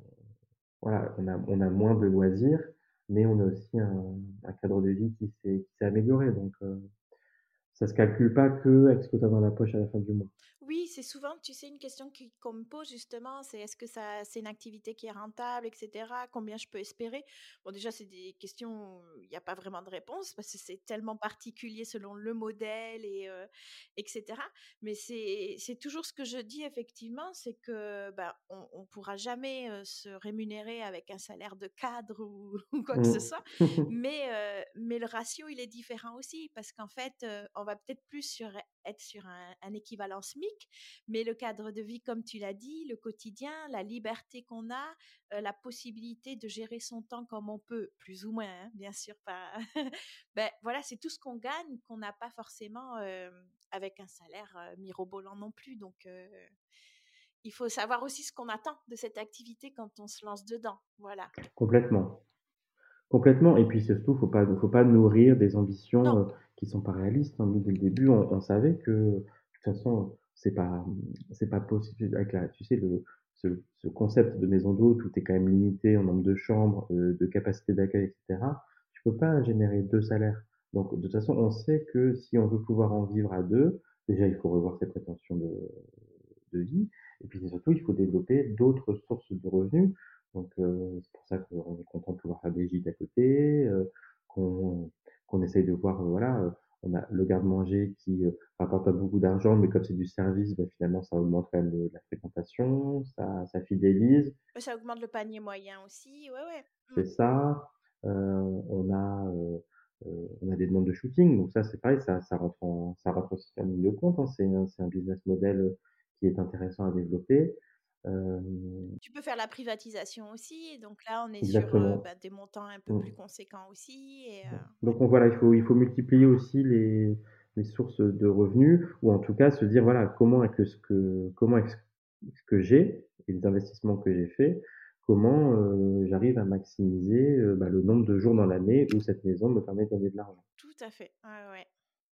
voilà, on a on a moins de loisirs, mais on a aussi un un cadre de vie qui s'est amélioré, donc heu, ça se calcule pas qu'avec ce que tu as dans la poche à la fin du mois. Oui, c'est souvent, tu sais, une question qu'on me pose justement, c'est est-ce que ça c'est une activité qui est rentable et cetera? Combien je peux espérer? Bon déjà, c'est des questions il y a pas vraiment de réponse parce que c'est tellement particulier selon le modèle et heu et cetera. Mais c'est c'est toujours ce que je dis effectivement, c'est que, bah, on on pourra jamais, se rémunérer avec un salaire de cadre ou ou quoi que ce Mmh. soit. Mais mais le ratio, il est différent aussi parce qu'en fait, on va peut-être plus sur être sur un un équivalent SMIC, mais le cadre de vie, comme tu l'as dit, le quotidien, la liberté qu'on a, heu, la possibilité de gérer son temps comme on peut, plus ou moins, hein, bien sûr pas ben, voilà, c'est tout ce qu'on gagne qu'on n'a pas forcément, hem, avec un salaire, heu, mirobolant non plus donc il faut savoir aussi ce qu'on attend de cette activité quand on se lance dedans, voilà. Complètement. Complètement et puis surtout, faut pas faut pas nourrir des ambitions, heu, qui sont pas réalistes, hein. Nous, dès le début, on on savait que, de toute façon, c'est pas, c'est pas possible avec la tu sais, le ce ce concept de maison d'hôte où tu es quand même limité en nombre de chambres, heu, de capacité d'accueil et cetera. Tu peux pas générer 2 salaires. Donc de toute façon, on sait que si on veut pouvoir en vivre à 2, déjà, il faut revoir ses prétentions de de vie et puis surtout, il faut développer d'autres sources de revenus. Donc, heu, c'est pour ça qu'on est content de pouvoir faire des gîtes à côté, heu, qu'on qu'on essaye de voir, heu, voilà, heu, on a le garde-manger qui, heu, rapporte pas beaucoup d'argent, mais comme c'est du service, bah, finalement, ça augmente quand même le la fréquentation, ça ça fidélise, ça augmente le panier moyen aussi, ouais, ouais. Mmh. c'est ça. Heu, on a, heu heu, on a des demandes de shooting, donc ça, c'est pareil, ça ça rentre en ça rentre aussi en ligne de compte, hein. C'est un business model, qui est intéressant à développer. Tu peux faire la privatisation aussi donc là, on est sur, bah, des montants un peu plus Mmh. conséquents aussi et. Donc on voilà, il faut il faut multiplier aussi les les sources de revenus ou en tout cas se dire voilà comment avec ce que comment ce que j'ai et les investissements que j'ai faits, comment, j'arrive à maximiser, bah, le nombre de jours dans l'année où cette maison me permet de gagner de l'argent. Tout à fait, ouais, ouais.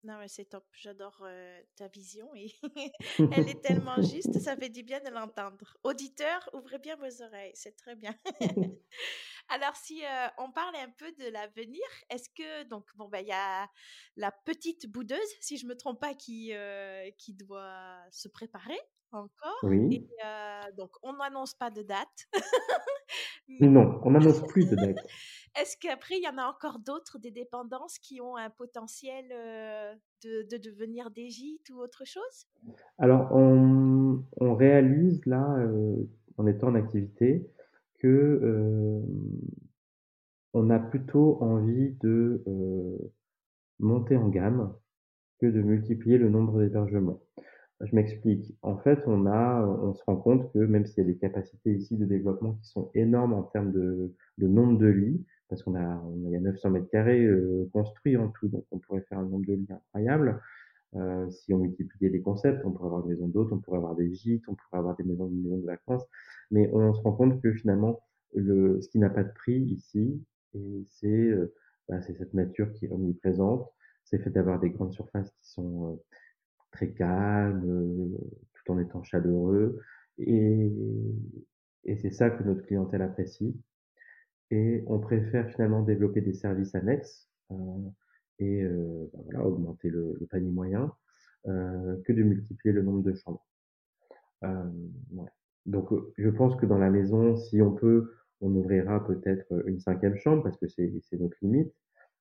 Non, mais c'est top. J'adore euh, ta vision et elle est tellement juste, ça fait du bien de l'entendre. Auditeurs, ouvrez bien vos oreilles, c'est très bien. Alors, si euh, on parle un peu de l'avenir, est-ce que, donc, bon, ben, il y a la petite boudeuse, si je me trompe pas, qui, euh, qui doit se préparer encore. Et Oui. donc, on n'annonce pas de date. Non, on n'annonce plus de date. Est-ce qu'après, il y en a encore d'autres des dépendances qui ont un potentiel de, de devenir des gîtes ou autre chose? Alors, on, on réalise là, en étant en activité, on a plutôt envie de monter en gamme que de multiplier le nombre d'hébergements. Je m'explique. En fait, on se rend compte que même s'il y a des capacités ici de développement qui sont énormes en termes de, nombre de lits, parce qu'on a, on a, il y a 900 mètres carrés construits en tout, donc on pourrait faire un nombre de lits incroyable. Euh, si on multipliait les concepts, on pourrait avoir des maisons d'hôtes, on pourrait avoir des gîtes, on pourrait avoir des maisons, de vacances, mais on se rend compte que finalement, le, ce qui n'a pas de prix ici, c'est euh, bah, cette nature qui est omniprésente, c'est fait d'avoir des grandes surfaces qui sont euh, très calme, euh, tout en étant chaleureux. Et, et c'est ça que notre clientèle apprécie. Et on préfère finalement développer des services annexes et euh, ben voilà, augmenter le, le, panier moyen euh, que de multiplier le nombre de chambres. Euh, ouais. Donc je pense que dans la maison, si on peut, on ouvrira peut-être une cinquième chambre parce que c'est notre limite.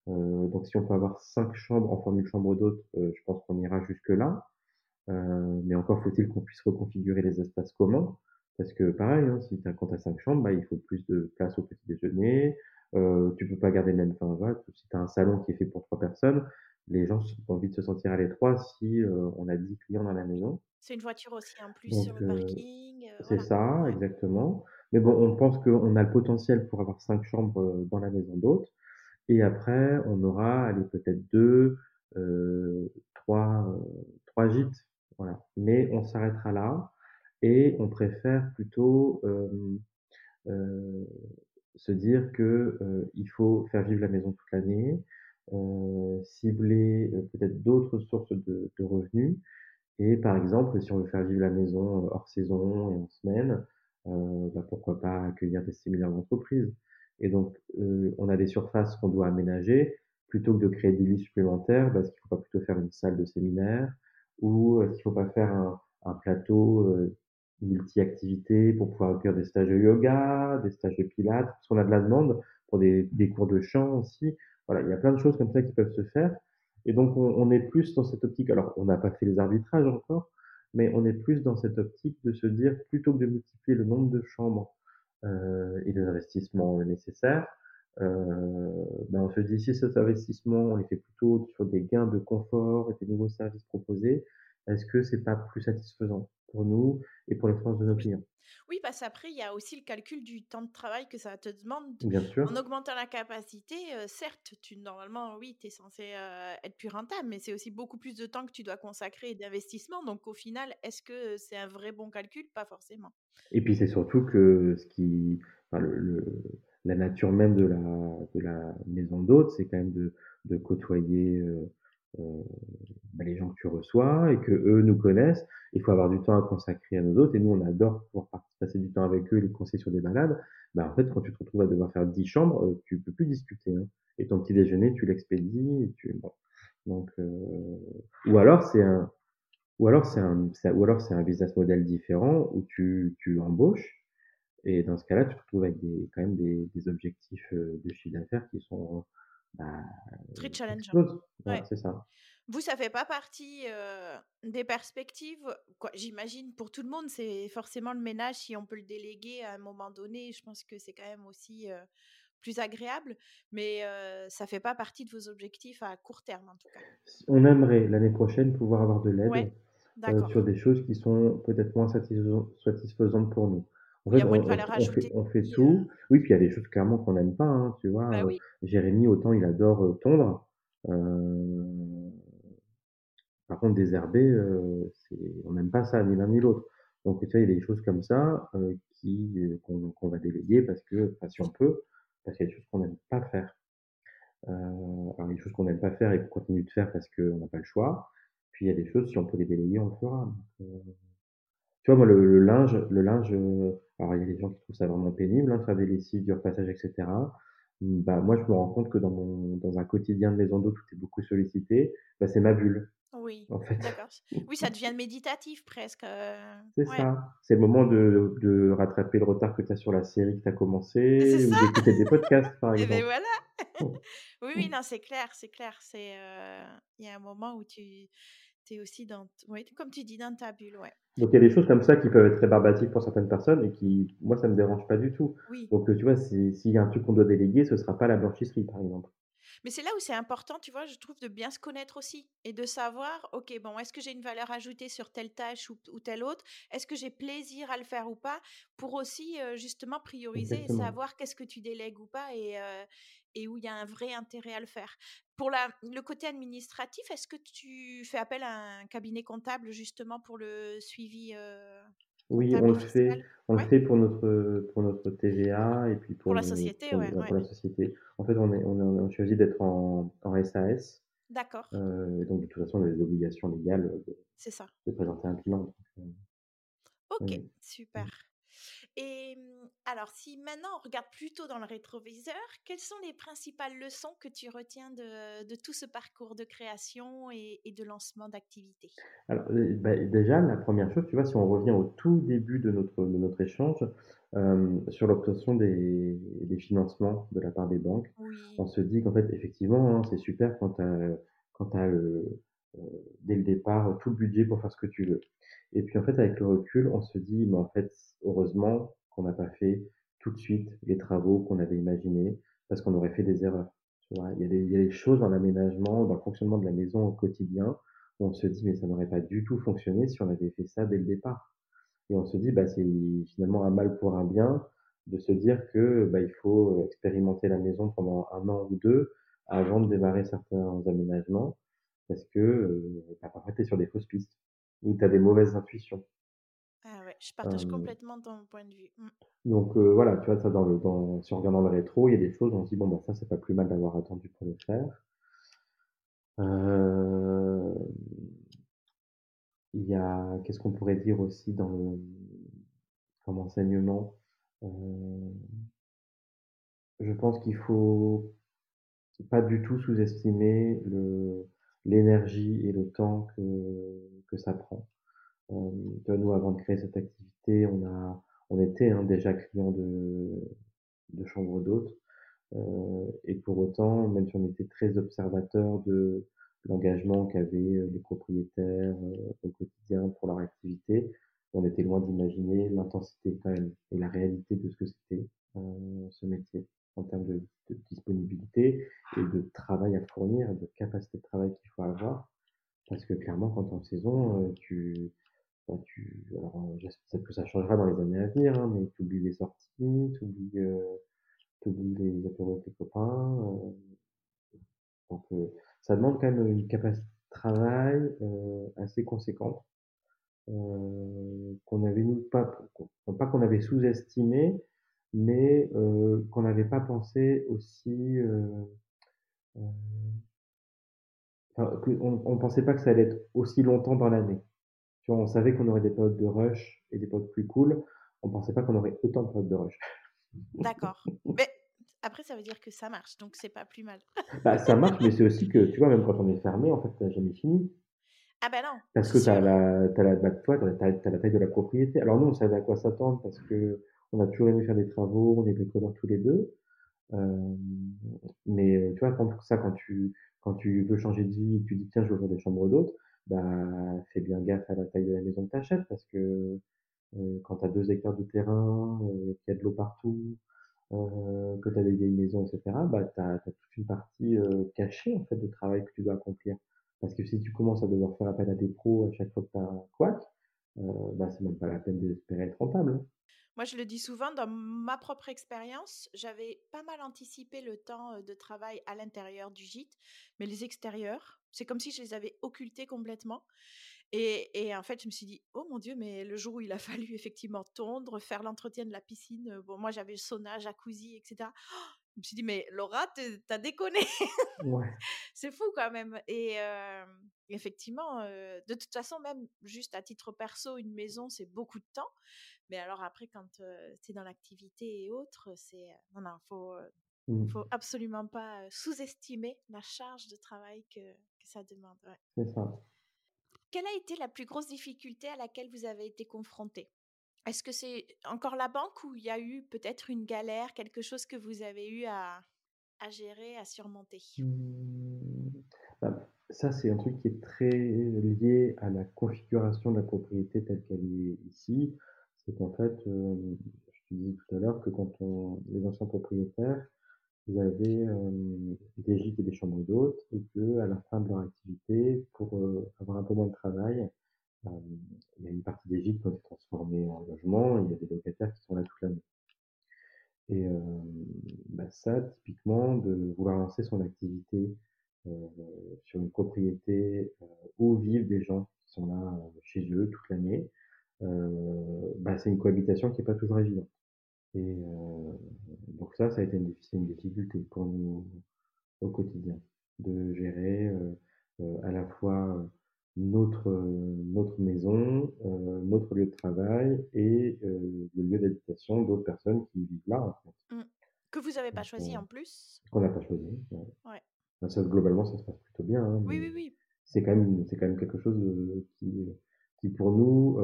Euh, donc si on peut avoir cinq chambres en formule chambre d'hôte, euh, je pense qu'on ira jusque là. Euh, mais encore faut-il qu'on puisse reconfigurer les espaces communs. Parce que pareil, hein, si tu as, quand tu as cinq chambres, bah, il faut plus de place au petit déjeuner. Euh, tu peux pas garder le même. Voilà, si tu as un salon qui est fait pour trois personnes, les gens ont envie de se sentir à l'étroit si euh, on a 10 clients dans la maison. C'est une voiture aussi en plus Donc, sur le euh, parking. Euh, c'est voilà. ça, exactement. Mais bon, on pense qu'on a le potentiel pour avoir cinq chambres euh, dans la maison d'hôte. Et après, on aura, allez, peut-être deux, trois, trois gîtes voilà. Mais on s'arrêtera là et on préfère plutôt euh, euh, se dire que euh, il faut faire vivre la maison toute l'année, cibler peut-être d'autres sources de, de, revenus. Et par exemple, si on veut faire vivre la maison hors saison et en semaine, bah pourquoi pas accueillir des séminaires d'entreprise. Et donc, on a des surfaces qu'on doit aménager plutôt que de créer des lits supplémentaires, parce qu'il faut pas plutôt faire une salle de séminaire ou est-ce qu'il faut pas faire un, un plateau euh, multi-activités pour pouvoir accueillir des stages de yoga, des stages de pilates, parce qu'on a de la demande pour des, des, cours de chant aussi. Voilà, il y a plein de choses comme ça qui peuvent se faire. Et donc, on, est plus dans cette optique. Alors, on n'a pas fait les arbitrages encore, mais on est plus dans cette optique de se dire, plutôt que de multiplier le nombre de chambres euh, et des investissements nécessaires, euh, ben on se dit si cet investissement on les fait plutôt sur des gains de confort et des nouveaux services proposés, est-ce que c'est pas plus satisfaisant? Pour nous et pour l'expérience de nos clients Oui, parce qu'après, il y a aussi le calcul du temps de travail que ça te demande. Bien sûr. En augmentant la capacité, euh, certes, tu, normalement, oui, tu es censé euh, être plus rentable, mais c'est aussi beaucoup plus de temps que tu dois consacrer et d'investissement. Donc, au final, est-ce que c'est un vrai bon calcul? Pas forcément. Et puis, c'est surtout que ce qui. Enfin, le, le, la nature même de la, de la maison d'hôte, c'est quand même de, de côtoyer euh, les gens que tu reçois et que eux nous connaissent. Il faut avoir du temps à consacrer à nos hôtes et nous on adore pouvoir passer du temps avec eux, les conseiller sur des balades. Bah, en fait, quand tu te retrouves à devoir faire 10 chambres, euh, tu peux plus discuter. Hein. Et ton petit déjeuner, tu l'expédies. Tu... Bon. Donc, euh... ou alors c'est un, ou alors c'est un, ou alors c'est un business model différent où tu, tu embauches et dans ce cas-là, tu te retrouves avec des, quand même des, des objectifs euh, de chiffre d'affaires qui sont bah, très challengeants. Ouais, ouais. C'est ça. Vous, ça fait pas partie euh, des perspectives? J'imagine pour tout le monde, c'est forcément le ménage. Si on peut le déléguer à un moment donné, je pense que c'est quand même aussi euh, plus agréable. Mais euh, ça fait pas partie de vos objectifs à court terme, en tout cas. On aimerait l'année prochaine pouvoir avoir de l'aide ouais, sur des choses qui sont peut-être moins satisfaisantes pour nous. En fait, il y a moins de on, valeur on ajoutée. fait, on fait tout. Oui, puis il y a des choses clairement qu'on n'aime pas, hein, tu vois. Bah euh, oui. Jérémy, autant il adore euh, tondre. Euh, par contre, désherber, euh, on n'aime pas ça, ni l'un ni l'autre. Donc, tu vois, il y a des choses comme ça euh, qui qu'on va déléguer parce que, enfin, si on peut, parce qu'il y a des choses qu'on n'aime pas faire. Euh, alors, il y a des choses qu'on n'aime pas faire et qu'on continue de faire parce qu'on n'a pas le choix. Puis il y a des choses, si on peut les déléguer, on le fera. Donc, euh, tu vois, moi, le, le linge, le linge, euh, alors il y a des gens qui trouvent ça vraiment pénible, hein, faire des lessives, du repassage, etc. Bah, moi, je me rends compte que dans mon, dans un quotidien de maison d'eau, tout est beaucoup sollicité, bah, c'est ma bulle, Oui, en fait. d'accord. Oui, ça devient méditatif presque. euh, C'est Ouais, ça. C'est le moment de, de rattraper le retard que tu as sur la série que tu as c'est commencé ou d'écouter des podcasts, par Et ben exemple. voilà. Oui, oui, non, c'est clair, c'est clair. C'est, euh, il y a un moment où tu es aussi dans, ouais, comme tu dis, dans ta bulle, ouais. Donc il y a des choses comme ça qui peuvent être rébarbatives pour certaines personnes et qui, moi, ça me dérange pas du tout. Oui. Donc, tu vois, si- s'il y a un truc qu'on doit déléguer, ce sera pas la blanchisserie, par exemple. Mais c'est là où c'est important, tu vois, je trouve, de bien se connaître aussi et de savoir, ok, bon, est-ce que j'ai une valeur ajoutée sur telle tâche ou, ou telle autre? Est-ce que j'ai plaisir à le faire ou pas? Pour aussi, euh, justement, prioriser et savoir qu'est-ce que tu délègues ou pas et, euh, et où il y a un vrai intérêt à le faire. Pour la, le côté administratif, est-ce que tu fais appel à un cabinet comptable, justement, pour le suivi euh, Oui, on le fait, on le fait pour notre, pour notre TVA et puis pour pour la société, pour, ouais, ouais. la société. En fait, on est, on a, on a choisi d'être en, en SAS. D'accord, Euh, donc, de toute façon, on a des obligations légales de, c'est ça. de présenter un. Donc, euh, Ok, super. Et hum, alors, si maintenant on regarde plutôt dans le rétroviseur, quelles sont les principales leçons que tu retiens de, de tout ce parcours de création et, et de lancement d'activité? Alors, bah, déjà, la première chose, tu vois, si on revient au tout début de notre, de notre échange, euh, sur l'obtention des, des financements de la part des banques, Oui, on se dit qu'en fait, effectivement, hein, c'est super quand tu as, quand euh, dès le départ tout le budget pour faire ce que tu veux. Et puis, en fait, avec le recul, on se dit, mais en fait, heureusement qu'on n'a pas fait tout de suite les travaux qu'on avait imaginés, parce qu'on aurait fait des erreurs. Tu vois, il y a des, il y a des choses dans l'aménagement, dans le fonctionnement de la maison au quotidien, on se dit, mais ça n'aurait pas du tout fonctionné si on avait fait ça dès le départ. Et on se dit, bah, c'est finalement un mal pour un bien de se dire que bah, il faut expérimenter la maison pendant un an ou deux avant de démarrer certains aménagements parce que euh, bah, parfois tu es sur des fausses pistes ou tu as des mauvaises intuitions. ah ouais, je partage Euh, complètement ton point de vue. Mm. donc euh, voilà, tu vois, ça dans le, dans, si on regarde dans le rétro, il y a des choses, on se dit, bon, bah, ça, c'est pas plus mal d'avoir attendu pour le faire. Il y a, qu'est-ce qu'on pourrait dire aussi dans le, comme enseignement? Je pense qu'il faut pas du tout sous-estimer le, l'énergie et le temps que, que ça prend. Euh, nous, avant de créer cette activité, on a, on était hein, déjà client de, de chambres d'hôtes. Euh, et pour autant, même si on était très observateur de l'engagement qu'avaient les propriétaires euh, au quotidien pour leur activité, on était loin d'imaginer l'intensité quand même et la réalité de ce que c'était euh, ce métier en termes de, disponibilité et de travail à fournir, de capacité de travail qu'il faut avoir. Parce que clairement, quand tu es en saison, euh, tu, bah, tu, alors, j'espère que ça changera dans les années à venir, hein, mais tu oublies les sorties, tu oublies euh, t'oublies les apéros avec tes copains. euh, donc, euh, ça demande quand même une capacité de travail assez conséquente qu'on avait nous pas, pas qu'on avait sous-estimé, mais euh, qu'on n'avait pas pensé aussi. Enfin, que on, on pensait pas que ça allait être aussi longtemps dans l'année. Tu vois, on savait qu'on aurait des périodes de rush et des périodes plus cool. On pensait pas qu'on aurait autant de périodes de rush. D'accord. Mais après, ça veut dire que ça marche, donc c'est pas plus mal. Bah, ça marche, mais c'est aussi que, tu vois, même quand on est fermé, en fait, t'as jamais fini. Ah ben non, Parce que tu as t'as la, bah, t'as, t'as- t'as la taille de la propriété. Alors nous, on savait à quoi s'attendre parce que on a toujours aimé faire des travaux, on est bricoleurs tous les deux. Euh, mais euh, tu vois, quand, ça, quand tu, quand tu veux changer de vie tu dis tiens, je veux ouvrir des chambres d'hôtes, bah, fais bien gaffe à la taille de la maison que t'achètes parce que euh, quand tu as deux hectares de terrain, euh, qu'il y a de l'eau partout, euh, que tu as des vieilles maisons, etc., bah, tu as, toute une partie euh, cachée en fait, de travail que tu dois accomplir. Parce que si tu commences à devoir faire appel à des pros à chaque fois que tu as un couac, bah, c'est même pas la peine d'espérer être rentable. Moi, je le dis souvent, dans ma propre expérience, j'avais pas mal anticipé le temps de travail à l'intérieur du gîte, mais les extérieurs, c'est comme si je les avais occultés complètement. Et, et en fait, je me suis dit, oh mon Dieu, mais le jour où il a fallu effectivement tondre, faire l'entretien de la piscine, bon, moi j'avais le sauna, jacuzzi, etc. Je me suis dit: «Mais Laura, tu es déconné!» Ouais. C'est fou quand même et effectivement, de toute façon, même juste à titre perso, une maison, c'est beaucoup de temps. Mais alors après quand, heu, tu es dans l'activité et autres, c'est, non, non, faut, heu, Mmh. faut absolument pas, sous-estimer la charge de travail que que ça demande, ouais. C'est ça. Quelle a été la plus grosse difficulté à laquelle vous avez été confrontés? Est-ce que c'est encore la banque ou il y a eu peut-être une galère, quelque chose que vous avez eu à à gérer, à surmonter? Mmh, bah, ça, c'est un truc qui est très lié à la configuration de la propriété telle qu'elle est ici. C'est qu'en fait, hem, je te disais tout à l'heure que quand on les anciens propriétaires, ils avaient, hem, des gîtes et des chambres d'hôtes et qu'à la fin de leur activité, pour, heu, avoir un peu moins de travail, il y a une partie des gîtes qui ont été transformés en logements et il y a des locataires qui sont là toute l'année. Et bah, ça, typiquement, de vouloir lancer son activité, sur une propriété, où vivent des gens qui sont là, chez eux toute l'année, bah, c'est une cohabitation qui est pas toujours évidente. Et heu, donc ça, ça a été une difficulté pour nous au quotidien, de gérer, heu, à la fois, notre, notre maison, heu, notre lieu de travail et le lieu d'habitation d'autres personnes qui vivent là, en fait. Mmh. Que vous avez pas choisi en plus? qu'on n'a pas choisi, ouais. Ouais. Bah, ça, globalement, ça se passe plutôt bien, hein, Oui, oui, oui. c'est quand même c'est quand même quelque chose, qui, qui pour nous,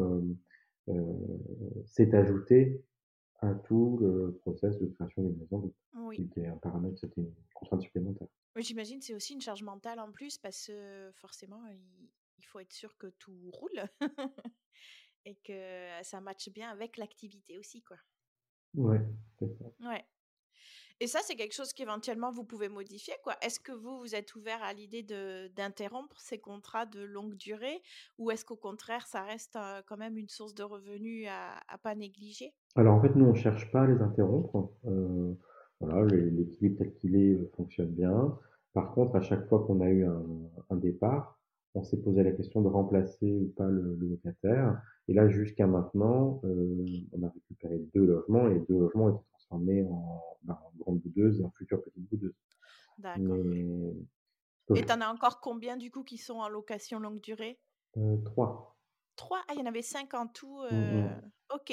s'est ajouté à tout le process de création d'une maison. Oui. Qui un paramètre, c'était une contrainte supplémentaire. Oui, j'imagine, c'est aussi une charge mentale en plus parce que forcément, il il faut être sûr que tout roule et que ça matche bien avec l'activité aussi, quoi. Ouais, c'est ça. Ouais. Et ça, c'est quelque chose qu'éventuellement vous pouvez modifier, quoi? Est-ce que vous, vous êtes ouvert à l'idée d'interrompre ces contrats de longue durée? Ou est-ce qu'au contraire, ça reste, quand même une source de revenus à à pas négliger? Alors en fait, nous, on cherche pas à les interrompre, voilà, l'é l'équilibre tel qu'il est, fonctionne bien. Par contre, à chaque fois qu'on a eu un un départ, on s'est posé la question de remplacer ou pas le locataire. Et là, jusqu'à maintenant, on a récupéré 2 logements et 2 logements ont été transformés en, bah, en grandes boudeuses et en futures petites boudeuses. D'accord. Mais Et je tu en as encore combien du coup qui sont en location longue durée? Heu, 3. 3? Ah, il y en avait 5 en tout, Mmh heu, mh. OK.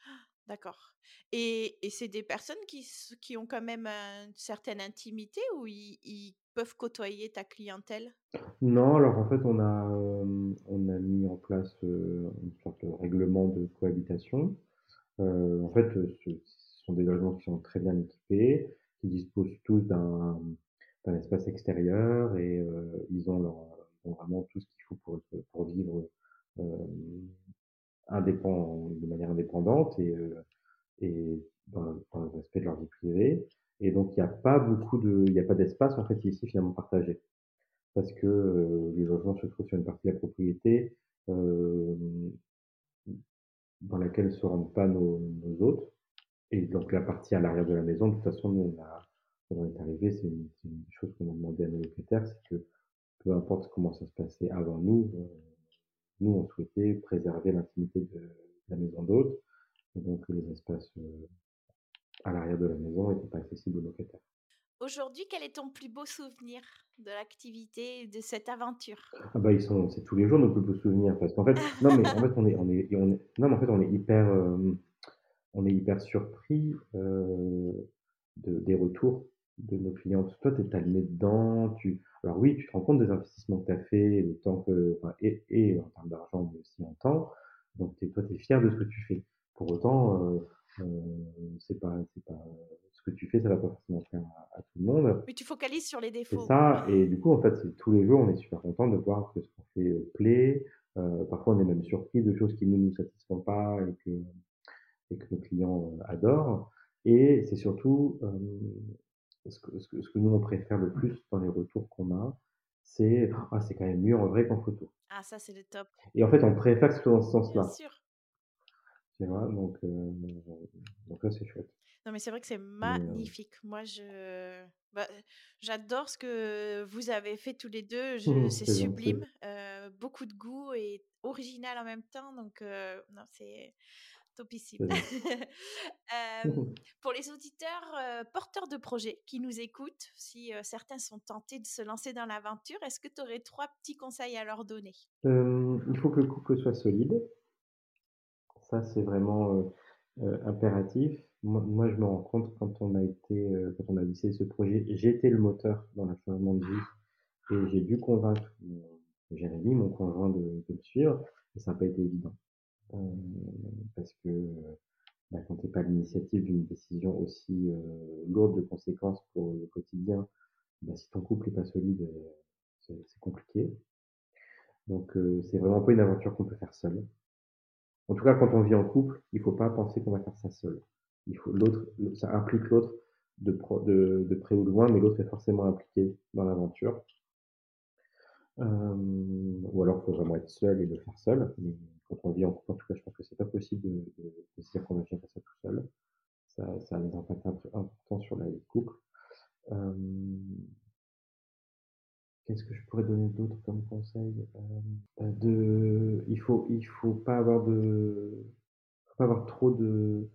D'accord. Et et c'est des personnes qui qui ont quand même, une certaine intimité ou ils ils peuvent côtoyer ta clientèle? Non, alors en fait, on a, hem, on a mis en place, une sorte de règlement de cohabitation. Heu, en fait, heu, ce ce sont des logements qui sont très bien équipés, qui disposent tous d'un espace extérieur et heu, ils ont leur, vraiment tout ce qu'il faut pour pour vivre, hem, indépen de manière indépendante et et dans dans le respect de leur vie privée. Et donc il y a pas beaucoup de il y a pas d'espace, en fait, ici, finalement, partagé. Parce que, heu, les logements se trouvent sur une partie de la propriété, hem, dans laquelle se rendent pas nos nos hôtes. Et donc la partie à l'arrière de la maison, de toute façon, nous, on a on est arrivés, c'est une une chose qu'on a demandé à nos locataires, c'est que peu importe comment ça se passait avant nous, heu, nous, on souhaitait préserver l'intimité de la maison d'hôtes et donc les espaces, heu, à l'arrière de la maison étaient pas accessibles aux locataires. Aujourd'hui, quel est ton plus beau souvenir de l'activité de cette aventure? Ah bah, ils sont c'est tous les jours nos plus beaux souvenirs parce qu'en fait non, mais en fait, on est on est non, mais en fait, on est hyper, hem, on est hyper surpris, de des retours de nos clients. Toi, tu es nez dedans, tu alors oui, tu te rends compte des investissements que tu as fait, le temps que et en termes d'argent, mais aussi en temps. Donc toi, tu es fier de ce que tu fais. Pour autant, heu heu, c'est pas c'est pas, ce que tu fais, ça va pas forcément plaire à à tout le monde. Oui, tu focalises sur les C'est défauts. ça et du coup, en fait, c'est tous les jours, on est super content de voir que ce qu'on fait, heu, plaît. Heu, parfois, on est même surpris de choses qui ne nous satisfont pas et que et que nos clients, heu, adorent. Et c'est surtout, ce que ce que ce que nous, on préfère le plus dans les retours qu'on a, c'est: «Ah, c'est quand même mieux en vrai qu'en photo». Ah ça, c'est le top. Et en fait, on préfère que ce soit dans ce sens-là. Donc heu, donc là, c'est chouette. Non, mais c'est vrai que c'est Mais heu magnifique. Moi, je bah, j'adore ce que vous avez fait tous les 2. Mmh Je mh. c'est sublime, heu, beaucoup de goût et original en même temps. Donc heu, non, c'est topissime. pour les auditeurs porteurs de projets qui nous écoutent, si certains sont tentés de se lancer dans l'aventure, est-ce que tu aurais trois petits conseils à leur donner? Il faut que le couple soit solide. Ça, c'est vraiment impératif. Moi, je me rends compte quand on a été, quand on a ce projet, j'étais le moteur dans la changement de vie et j'ai dû convaincre Jérémy, mon conjoint, de, me suivre et ça n'a pas été évident. Euh, parce que bah, quand tu n'es pas l'initiative d'une décision aussi euh, lourde de conséquences pour le quotidien, bah, si ton couple n'est pas solide, euh, c'est compliqué. Donc c'est vraiment pas une aventure qu'on peut faire seul. En tout cas, quand on vit en couple, il faut pas penser qu'on va faire ça seul. L'autre, ça implique l'autre de, près ou de loin, mais l'autre est forcément impliqué dans l'aventure. Euh, ou alors, il faut vraiment être seul et le faire seul. Mais quand on vit en couple, en tout cas, je pense que c'est pas possible de, se dire qu'on va faire ça tout seul. Ça, ça a des impacts importants sur la vie de couple. Euh, Qu'est-ce que je pourrais donner d'autre comme conseil? Euh, de, Il faut, il faut pas avoir pas avoir trop de,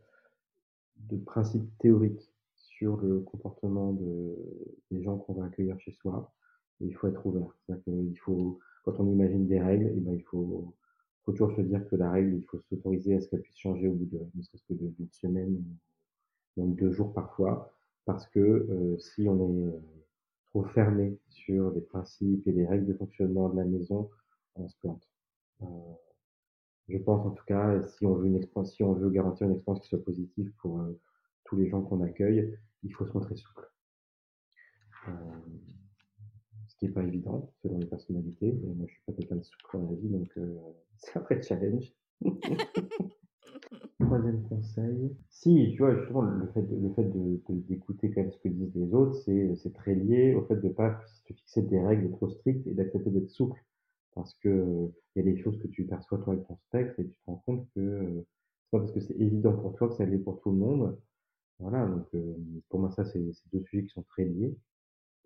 de principes théoriques sur le comportement de, des gens qu'on va accueillir chez soi. Il faut être ouvert. Faut, quand on imagine des règles, eh ben, il faut, toujours se dire que la règle, il faut s'autoriser à ce qu'elle puisse changer au bout de, ne serait-ce que d'une semaine, même deux jours parfois, parce que euh, si on est euh, trop fermé sur les principes et les règles de fonctionnement de la maison, on se plante. Euh, je pense en tout cas, si on veut une expérience, si on veut garantir une expérience qui soit positive pour euh, tous les gens qu'on accueille, il faut se montrer souple. Euh, qui n'est pas évident selon les personnalités. Et moi, je suis pas quelqu'un de souple dans la vie, donc c'est un vrai challenge. Troisième conseil. Si, tu vois, justement, le fait de, le fait d'écouter quand même ce que disent les autres, c'est, très lié au fait de ne pas te fixer des règles trop strictes et d'accepter d'être souple. Parce que il y a des choses que tu perçois toi avec ton spectre et tu te rends compte que euh, c'est pas parce que c'est évident pour toi que ça l'est pour tout le monde. Voilà, donc euh, pour moi ça c'est, deux sujets qui sont très liés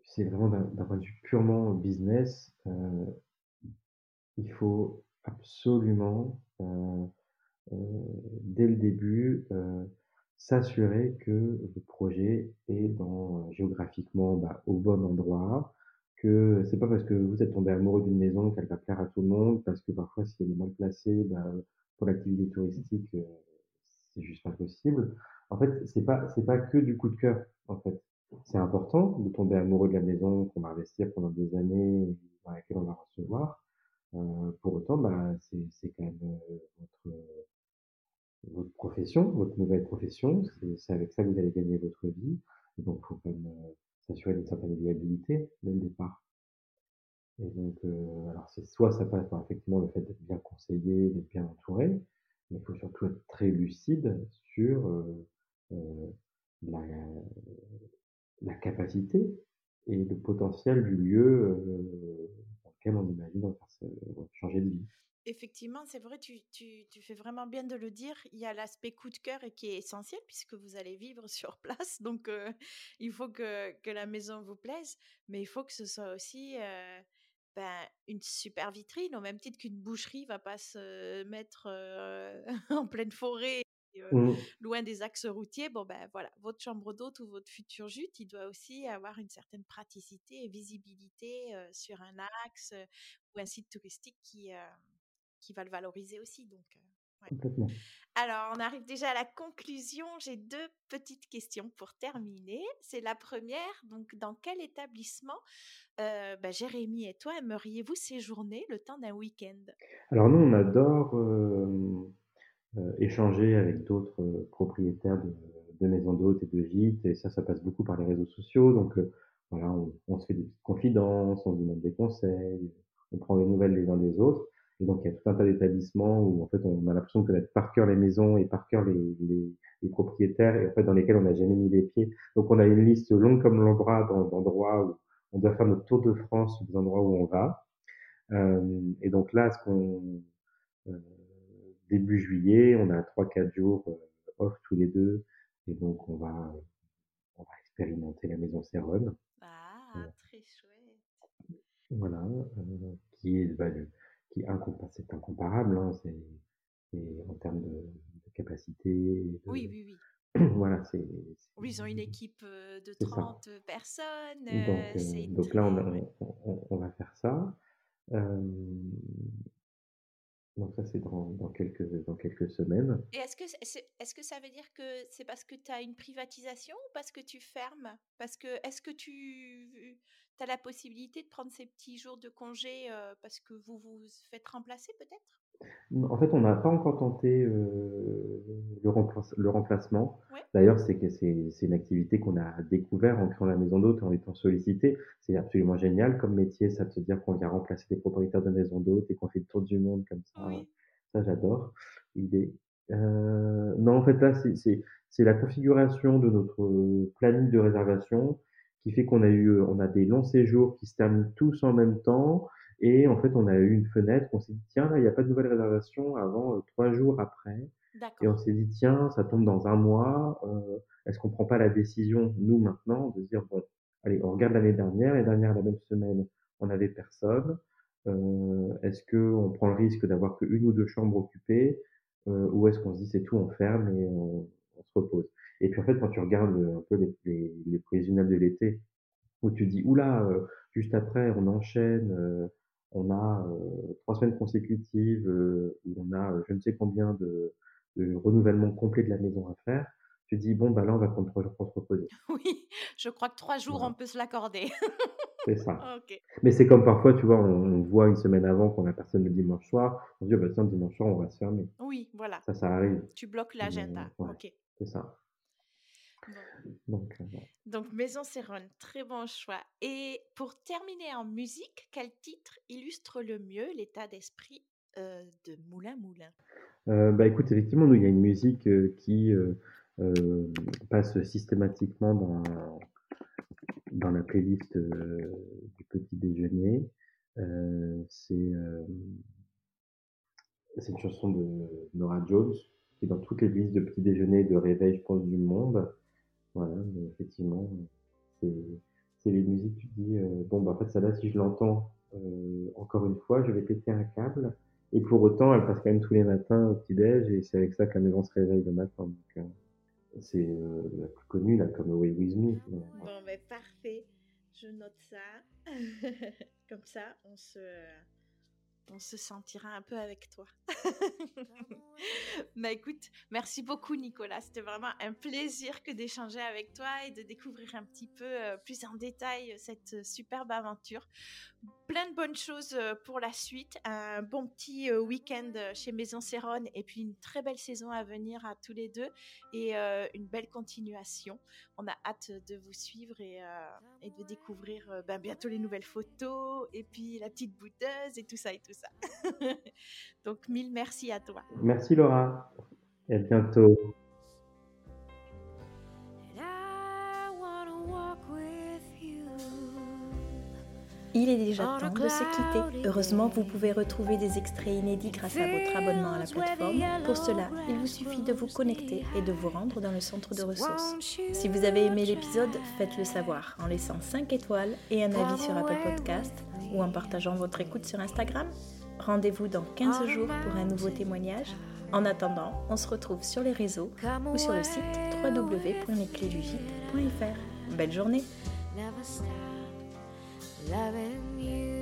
c'est vraiment d'un point de vue purement business, euh, il faut absolument, dès le début, s'assurer que le projet est dans, géographiquement bah, au bon endroit, que c'est pas parce que vous êtes tombé amoureux d'une maison qu'elle va plaire à tout le monde, parce que parfois si elle est mal placée, bah, pour l'activité touristique, c'est juste pas possible. En fait, c'est pas c'est pas que du coup de cœur, en fait c'est important de tomber amoureux de la maison qu'on va investir pendant des années, dans laquelle on va recevoir. Euh, pour autant, bah, c'est quand même euh, votre, votre profession, votre nouvelle profession. C'est avec ça que vous allez gagner votre vie. Donc, il faut quand même euh, s'assurer d'une certaine viabilité dès le départ. Et donc, euh, alors c'est soit ça passe par effectivement le fait d'être bien conseillé, d'être bien entouré, mais il faut surtout être très lucide sur euh, euh la, la capacité et le potentiel du lieu euh, dans lequel on imagine changer de vie. Effectivement, c'est vrai, tu, tu, tu, fais vraiment bien de le dire. Il y a l'aspect coup de cœur et qui est essentiel puisque vous allez vivre sur place. Donc, euh, il faut que, que, la maison vous plaise, mais il faut que ce soit aussi euh, ben, une super vitrine, au même titre qu'une boucherie va pas se mettre en pleine forêt Mmh. loin des axes routiers, bon ben voilà, votre chambre d'hôte ou votre futur gîte, il doit aussi avoir une certaine praticité et visibilité sur un axe ou un site touristique qui, qui va le valoriser aussi. Donc, Alors, on arrive déjà à la conclusion. J'ai deux petites questions pour terminer. C'est la première. Donc, dans quel établissement, ben, Jérémy et toi, aimeriez-vous séjourner le temps d'un week-end? Alors, nous, on adore euh, échanger avec d'autres euh, propriétaires de, de maisons d'hôtes et de gîtes. Et ça, ça passe beaucoup par les réseaux sociaux. Donc, euh, voilà, on, on, se fait des confidences, on se demande des conseils, on prend des nouvelles les uns des autres. Et donc, il y a tout un tas d'établissements où, en fait, on a l'impression de connaître par cœur les maisons et par cœur les, les, les, propriétaires, et en fait, dans lesquels on n'a jamais mis les pieds. Donc, on a une liste longue comme l'embras d'endroits où on doit faire notre tour de France des endroits où on va. Euh, et donc là, ce qu'on euh, début juillet. On a 3-4 jours euh, off tous les deux. Et donc, on va, on va expérimenter la maison Céronne. Ah, très chouette. Voilà, euh, qui est, bah, qui c'est incomparable, hein, c'est, en termes de, capacité. Oui, oui, oui. voilà, c'est. Ils ont une équipe de 30 personnes. Donc, donc là, on, on, va faire ça. Donc ça, c'est dans, dans, quelques, dans quelques semaines. Et est-ce que, est-ce que ça veut dire que c'est parce que tu as une privatisation ou parce que tu fermes? Parce que est-ce que tu as la possibilité de prendre ces petits jours de congé parce que vous vous faites remplacer peut-être? En fait, on n'a pas encore tenté euh, le, le, remplacement. D'ailleurs, c'est une activité qu'on a découvert en créant la maison d'hôte, en étant sollicité. C'est absolument génial comme métier, ça de se dire qu'on vient remplacer des propriétaires de maison d'hôtes et qu'on fait le tour du monde comme ça. Ça, j'adore l'idée. Euh, non, en fait, là, c'est, la configuration de notre planning de réservation qui fait qu'on a eu, on a des longs séjours qui se terminent tous en même temps et en fait, on a eu une fenêtre, on s'est dit, tiens, là, il n'y a pas de nouvelle réservation avant euh, trois jours après. Et on s'est dit, tiens, ça tombe dans un mois, euh, est-ce qu'on prend pas la décision, nous, maintenant, de dire, bon, allez, on regarde l'année dernière, l'année dernière, la même semaine, on n'avait personne. Euh, est-ce qu'on prend le risque d'avoir qu'une ou deux chambres occupées ou est-ce qu'on se dit, c'est tout, on ferme et on, se repose? Et puis, en fait, quand tu regardes un peu les, les, les prévisionnels de l'été, où tu dis, oula, juste après, on enchaîne on a euh, trois semaines consécutives euh, où on a euh, je ne sais combien de, de renouvellement complet de la maison à faire, tu dis bon bah là on va prendre trois jours pour se reposer. Oui, je crois que trois jours on peut se l'accorder. c'est ça. Mais c'est comme parfois, tu vois, on, voit une semaine avant qu'on a personne le dimanche soir, on se dit bah tiens dimanche soir on va se fermer. Oui, voilà. Ça, ça arrive. Tu bloques l'agenda. ok. C'est ça. Donc, euh, Donc, Maison Céronne, très bon choix. Et pour terminer en musique, quel titre illustre le mieux l'état d'esprit euh, de Moulin Moulin? Euh, Bah écoute, effectivement, nous, il y a une musique qui passe systématiquement dans, dans la playlist du petit déjeuner. c'est c'est une chanson de Nora Jones qui est dans toutes les listes de petit déjeuner et de réveil, je pense, du monde. Voilà, mais effectivement, c'est les musiques, tu dis, euh, bon, bah, en fait, ça là, si je l'entends euh, encore une fois, je vais péter un câble. Et pour autant, elle passe quand même tous les matins au petit-déj, et c'est avec ça la maison se réveille le matin. Donc, euh, c'est la plus connue, là, comme Away With Me. Bon, ben parfait. Je note ça. comme ça, on se on se sentira un peu avec toi. bah écoute, merci beaucoup Nicolas. C'était vraiment un plaisir que d'échanger avec toi et de découvrir un petit peu euh, plus en détail cette superbe aventure plein de bonnes choses euh, pour la suite. Un bon petit euh, week-end euh, chez Maison Céronne et puis une très belle saison à venir à tous les deux et une belle continuation. On a hâte de vous suivre et, de découvrir ben, bientôt les nouvelles photos et puis la petite bouteuse et tout ça et tout ça. Donc mille merci à toi. Merci Laura et à bientôt. Il est déjà temps de se quitter. Heureusement, vous pouvez retrouver des extraits inédits grâce à votre abonnement à la plateforme. Pour cela, il vous suffit de vous connecter et de vous rendre dans le centre de ressources. Si vous avez aimé l'épisode, faites-le savoir en laissant 5 étoiles et un avis sur Apple Podcast ou en partageant votre écoute sur Instagram. Rendez-vous dans 15 jours pour un nouveau témoignage. En attendant, on se retrouve sur les réseaux ou sur le site www.lesclésdugite.fr. Belle journée loving you.